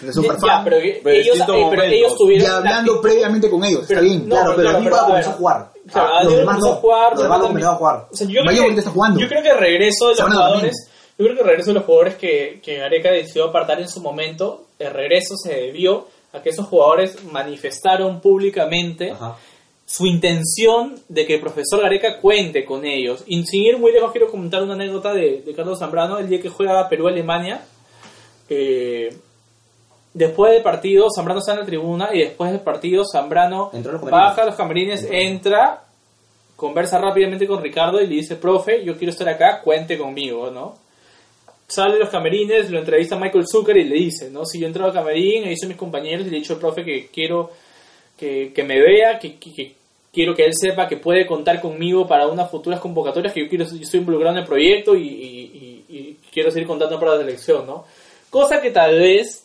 regresó Ya, Farfán. pero, que- Pero ellos, eh, pero ellos tuvieron... y la hablando previamente con ellos, pero- está bien. no, Claro, pero claro, Víncula pero, a comenzó a jugar. Claro, Ah, los demás no. a jugar, Los demás no comenzaron a jugar. O sea, yo, creo Bayón que, está jugando. yo creo que el regreso de los jugadores, yo creo que el regreso de los jugadores que, que Gareca decidió apartar en su momento, el regreso se debió a que esos jugadores manifestaron públicamente Ajá. su intención de que el profesor Gareca cuente con ellos. Y sin ir muy lejos, quiero comentar una anécdota de, de Carlos Zambrano, el día que juega Perú-Alemania. eh, después del partido, Zambrano está en la tribuna y después del partido, Zambrano los baja a los camarines, entra, conversa rápidamente con Ricardo y le dice, profe, yo quiero estar acá, cuente conmigo, ¿no? Sale de los camarines, lo entrevista Michael Zucker y le dice, ¿no? Si yo entro al camarín, he dicho a mis compañeros y le he dicho al profe que quiero que, que me vea, que, quiero que él sepa que puede contar conmigo para unas futuras convocatorias, que yo quiero yo estoy involucrado en el proyecto y- y quiero seguir contando para la selección, ¿no? Cosa que tal vez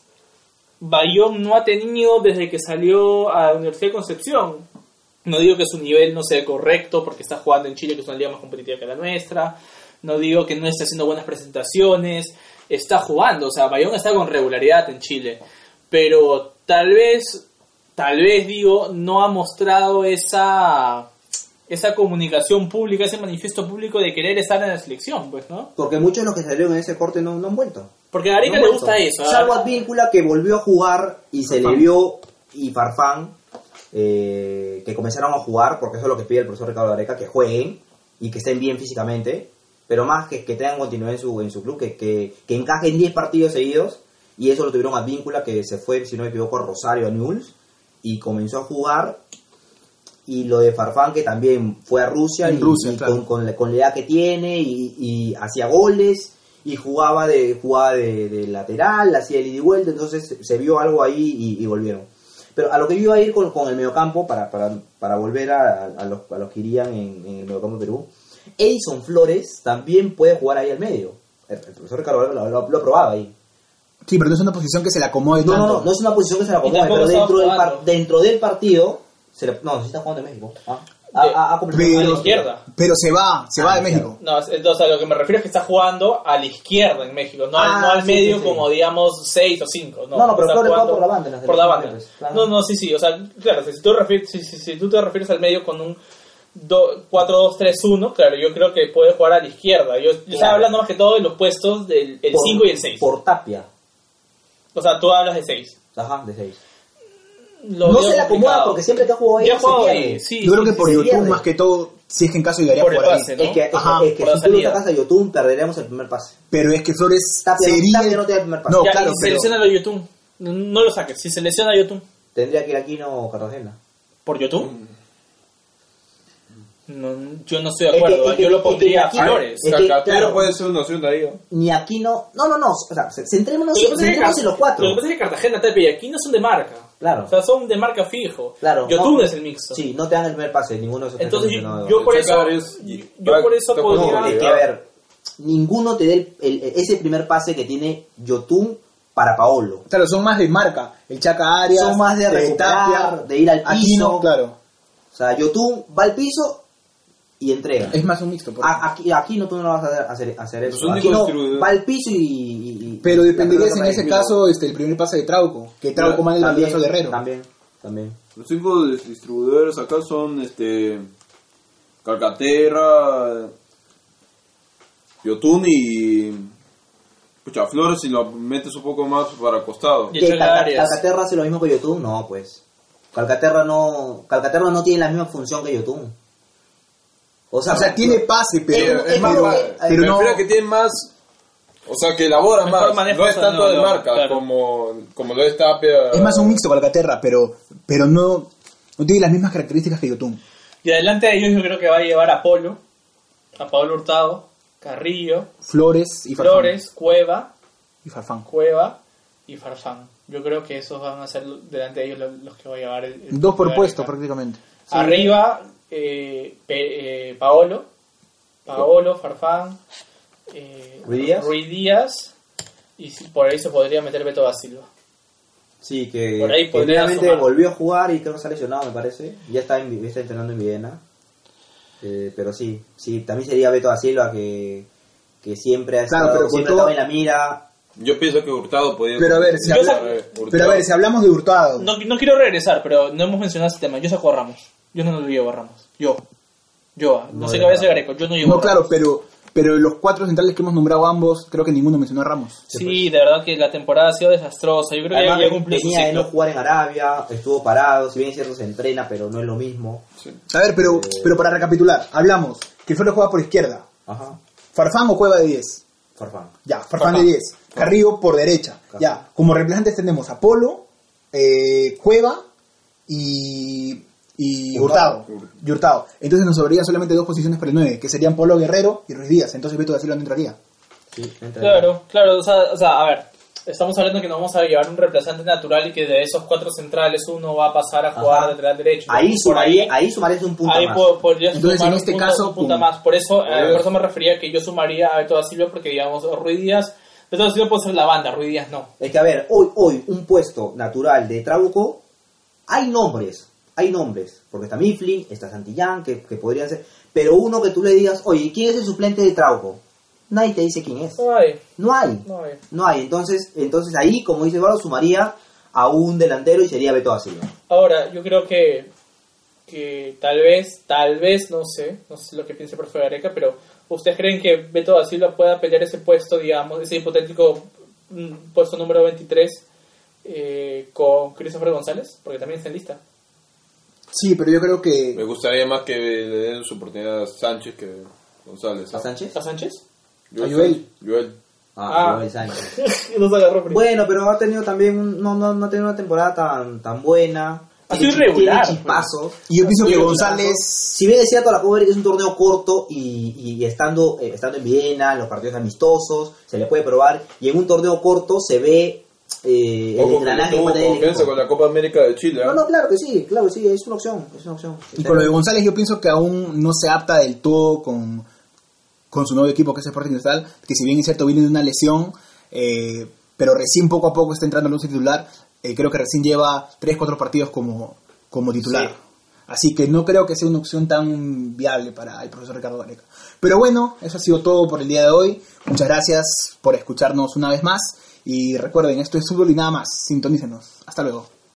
Bayón no ha tenido desde que salió a la Universidad de Concepción. No digo que su nivel no sea correcto porque está jugando en Chile, que es una liga más competitiva que la nuestra. No digo que no esté haciendo buenas presentaciones. Está jugando, o sea, Bayón está con regularidad en Chile. Pero tal vez, tal vez digo, no ha mostrado esa esa comunicación pública, ese manifiesto público de querer estar en la selección, pues, ¿no? Porque muchos de los que salieron en ese corte no, no han vuelto. Porque a Gareca No le gusta eso. ¿ah? Salvo Advíncula que volvió a jugar y se le vio, y Farfán, eh, que comenzaron a jugar, porque eso es lo que pide el profesor Ricardo Gareca, que jueguen y que estén bien físicamente, pero más que, que tengan continuidad en su, en su club, que, que, que encajen 10 partidos seguidos, y eso lo tuvieron Advíncula, que se fue, si no me equivoco, a Rosario, a Newell's, y comenzó a jugar, y lo de Farfán, que también fue a Rusia, En y, Rusia, y claro. con, con la, con la edad que tiene, y, y hacía goles, y jugaba de jugaba de, de lateral, hacía el ida y vuelta, entonces se vio algo ahí y, y volvieron. Pero a lo que yo iba a ir con, con el mediocampo, para, para, para volver a, a los, a los que irían en, en el mediocampo de Perú, Edison Flores también puede jugar ahí al medio. El, el profesor Ricardo Varela lo, lo, lo probaba ahí. Sí, pero no es una posición que se la acomode No, tanto. no, no, no es una posición que se la acomode, pero dentro del, par- dentro del partido, se le- no, sí está jugando en México. Ah, ha- ha- ha completado- a la pero, izquierda. pero se va, se Ah, va de claro. México. No, es- entonces a lo que me refiero es que está jugando a la izquierda en México, no, al- Ah, no al sí, medio sí, sí. como digamos 6 o 5. No, No, no, pero está Flores jugando por la banda Por la banda. claro. No, no, sí, sí, o sea, claro, si tú, refieres, si, si- si tú te refieres al medio con un 4-2-3-1, claro, yo creo que puede jugar a la izquierda. Yo, yo estaba hablando más que todo de los puestos del el por- 5 y el 6. Por Tapia. O sea, tú hablas de 6. Ajá, de 6. Lo No se la acomoda complicado. porque siempre que ha jugado ahí pierde. ahí, sí. Yo creo sí, que por se YouTube más que todo, si es que en caso llegaría Por el por ahí. pase, ¿no? Es que, es que- Ajá, es que por si tú lo a Yotun, perderemos el primer pase. Pero es que Flores Tapia no- sería... Tapia no te da el primer pase. No, Ya, claro, pero... selecciona a Yotun. No, no lo saques. Si selecciona a Yotun. Tendría que ir aquí no Cartagena. ¿Por Yotun? No, yo no estoy de Es que- acuerdo. es que- yo lo es que pondría a aquí- Flores. Es que, Cacatero claro. puede ser una opción de ahí. ¿no? Ni aquí no. No, no, no. O sea, centrémonos, centrémonos en los cuatro. Lo que pasa es que Cartagena, y aquí no son de marca. Claro. O sea, son de marca fijo. Claro. Yotun no. es el mixto. Sí, no te dan el primer pase, ninguno de esos. Entonces yo, mencionado. yo por eso, es- yo por eso No, podría... es que a ver, ninguno te dé el- el- ese primer pase que tiene Yotun para Paolo. Claro, son más de marca. El Chaca Arias, Son más de recuperar, de ir al Aquí piso. no, claro. O sea, Yotun va al piso y entrega. Es más un mixto. por A- aquí, aquí no tú no lo vas a hacer, hacer, eso. Aquí únicos no, va al piso y... Pero dependerías en ese caso este, el primer pase de Trauco. Que Trauco manda el También, baldazo Guerrero. También, también. Los cinco distribuidores acá son este Calcaterra, Yotun y Pucha Flores si lo metes un poco más para costado. Y ¿Que Chaca Calca- Arias. Calcaterra hace lo mismo que Yotun? No, pues. Calcaterra no, Calcaterra no tiene la misma función que Yotun. O sea, O sea, tiene pase, pero, Es- es pero, que- pero Me no... refiero a que tiene más, o sea que elabora más, no es tanto de no, marca claro. como, como lo es Tapia. Es más un mixto Calcaterra, pero, pero no, no tiene las mismas características que Yotun. Y adelante de ellos yo creo que va a llevar a Polo, a Pablo Hurtado, Carrillo, Flores y Farfán. Flores, Cueva, Y Farfán. Cueva y Farfán. Yo creo que esos van a ser delante de ellos los, los que va a llevar el, el Dos por puesto prácticamente. Arriba, eh, Pe- eh, Paolo, Paolo, Farfán, eh, Ruiz Díaz. Ruiz Díaz, y si- por ahí se podría meter Beto da Silva. Sí, que, Por ahí que volvió a jugar y creo que está lesionado, me parece. Ya está, en, está entrenando en Viena. Eh, pero sí, sí, también sería Beto da Silva que, que siempre ha Claro, estado, pero con siempre todo- en la mira. Yo pienso que Hurtado podía Pero a ver, si habla- pero a ver, si hablamos de Hurtado, No, no quiero regresar, pero no hemos mencionado ese tema. Yo saco a Ramos. Yo no lo llevo a Ramos. Yo. Yo. ah. No, No sé qué va a decir. Gareco. Yo no llevo no a claro, Ramos. pero, pero los cuatro centrales que hemos nombrado ambos, creo que ninguno mencionó a Ramos. Sí, de verdad que la temporada ha sido desastrosa. Yo creo que Además, ya, ya cumplió su de no ciclo. jugar en Arabia, estuvo parado, si bien es cierto se entrena, pero no es lo mismo. A ver, pero, pero para recapitular, hablamos que Flores juega por izquierda, Ajá, Farfán o Cueva de 10. Farfán. Ya, Farfán Farfán. de 10. Carrillo por derecha. Ya, como reemplazantes tenemos a Polo, eh, Cueva y, y Hurtado. Hurtado. Y Hurtado. Entonces nos sobrarían solamente dos posiciones para el 9, que serían Polo Guerrero y Ruiz Díaz. Entonces Beto da Silva no entraría. Sí, Claro, claro. O sea, o sea, a ver. Estamos hablando que nos vamos a llevar un reemplazante natural y que de esos cuatro centrales uno va a pasar a jugar Ajá. lateral derecho. Ahí, Por sumaría, ahí sumarías un punto ahí más. po- podría Entonces, sumar en un este punto- caso, un punto más. Por eso, eh, por eso me refería que yo sumaría a Beto da Silva porque, digamos, Ruiz Díaz, Beto da Silva puede ser la banda, Ruiz Díaz no. Es que, a ver, hoy, hoy un puesto natural de Trauco, hay nombres, hay nombres, porque está Mifflin, está Santillán, que, que podrían ser, pero uno que tú le digas, oye, ¿quién es el suplente de Trauco? Nadie te dice quién es. No hay, no hay. no hay. Entonces, entonces ahí, como dice Eduardo, sumaría a un delantero y sería Beto da Silva. Ahora, yo creo que que tal vez, tal vez, no sé, no sé lo que piense el profe Gareca, pero ¿ustedes creen que Beto da Silva pueda pelear ese puesto, digamos, ese hipotético mm, puesto número 23 eh, con Christopher González? Porque también está en lista. Sí, pero yo creo Me que gustaría más que le den su oportunidad a Sánchez que González. ¿A Sánchez? ¿A Sánchez? A Joel. Joel. Ah, Ah. Joel Sánchez. [LAUGHS] Nos agarró primero. Bueno, pero ha tenido también un- no, no, no ha tenido una temporada tan, tan buena. Ha sido irregular, y yo pienso que. González Si bien es cierto, la Copa América es un torneo corto y, y estando, eh, estando en Viena, en los partidos amistosos, se le puede probar. Y en un torneo corto se ve eh, el engranaje tener el con la Copa América de Chile. ¿ah? No, no, claro que sí, claro que sí, es una opción, es una opción. Y con lo de González yo pienso que aún no se apta del todo con, con su nuevo equipo que es Sporting Cristal, que si bien es cierto viene de una lesión, eh, pero recién poco a poco está entrando en luz titular, eh, creo que recién lleva 3-4 partidos como, como titular. Sí. Así que no creo que sea una opción tan viable para el profesor Ricardo Gareca. Pero bueno, eso ha sido todo por el día de hoy. Muchas gracias por escucharnos una vez más. Y recuerden, esto es fútbol y nada más. Sintonícenos. Hasta luego.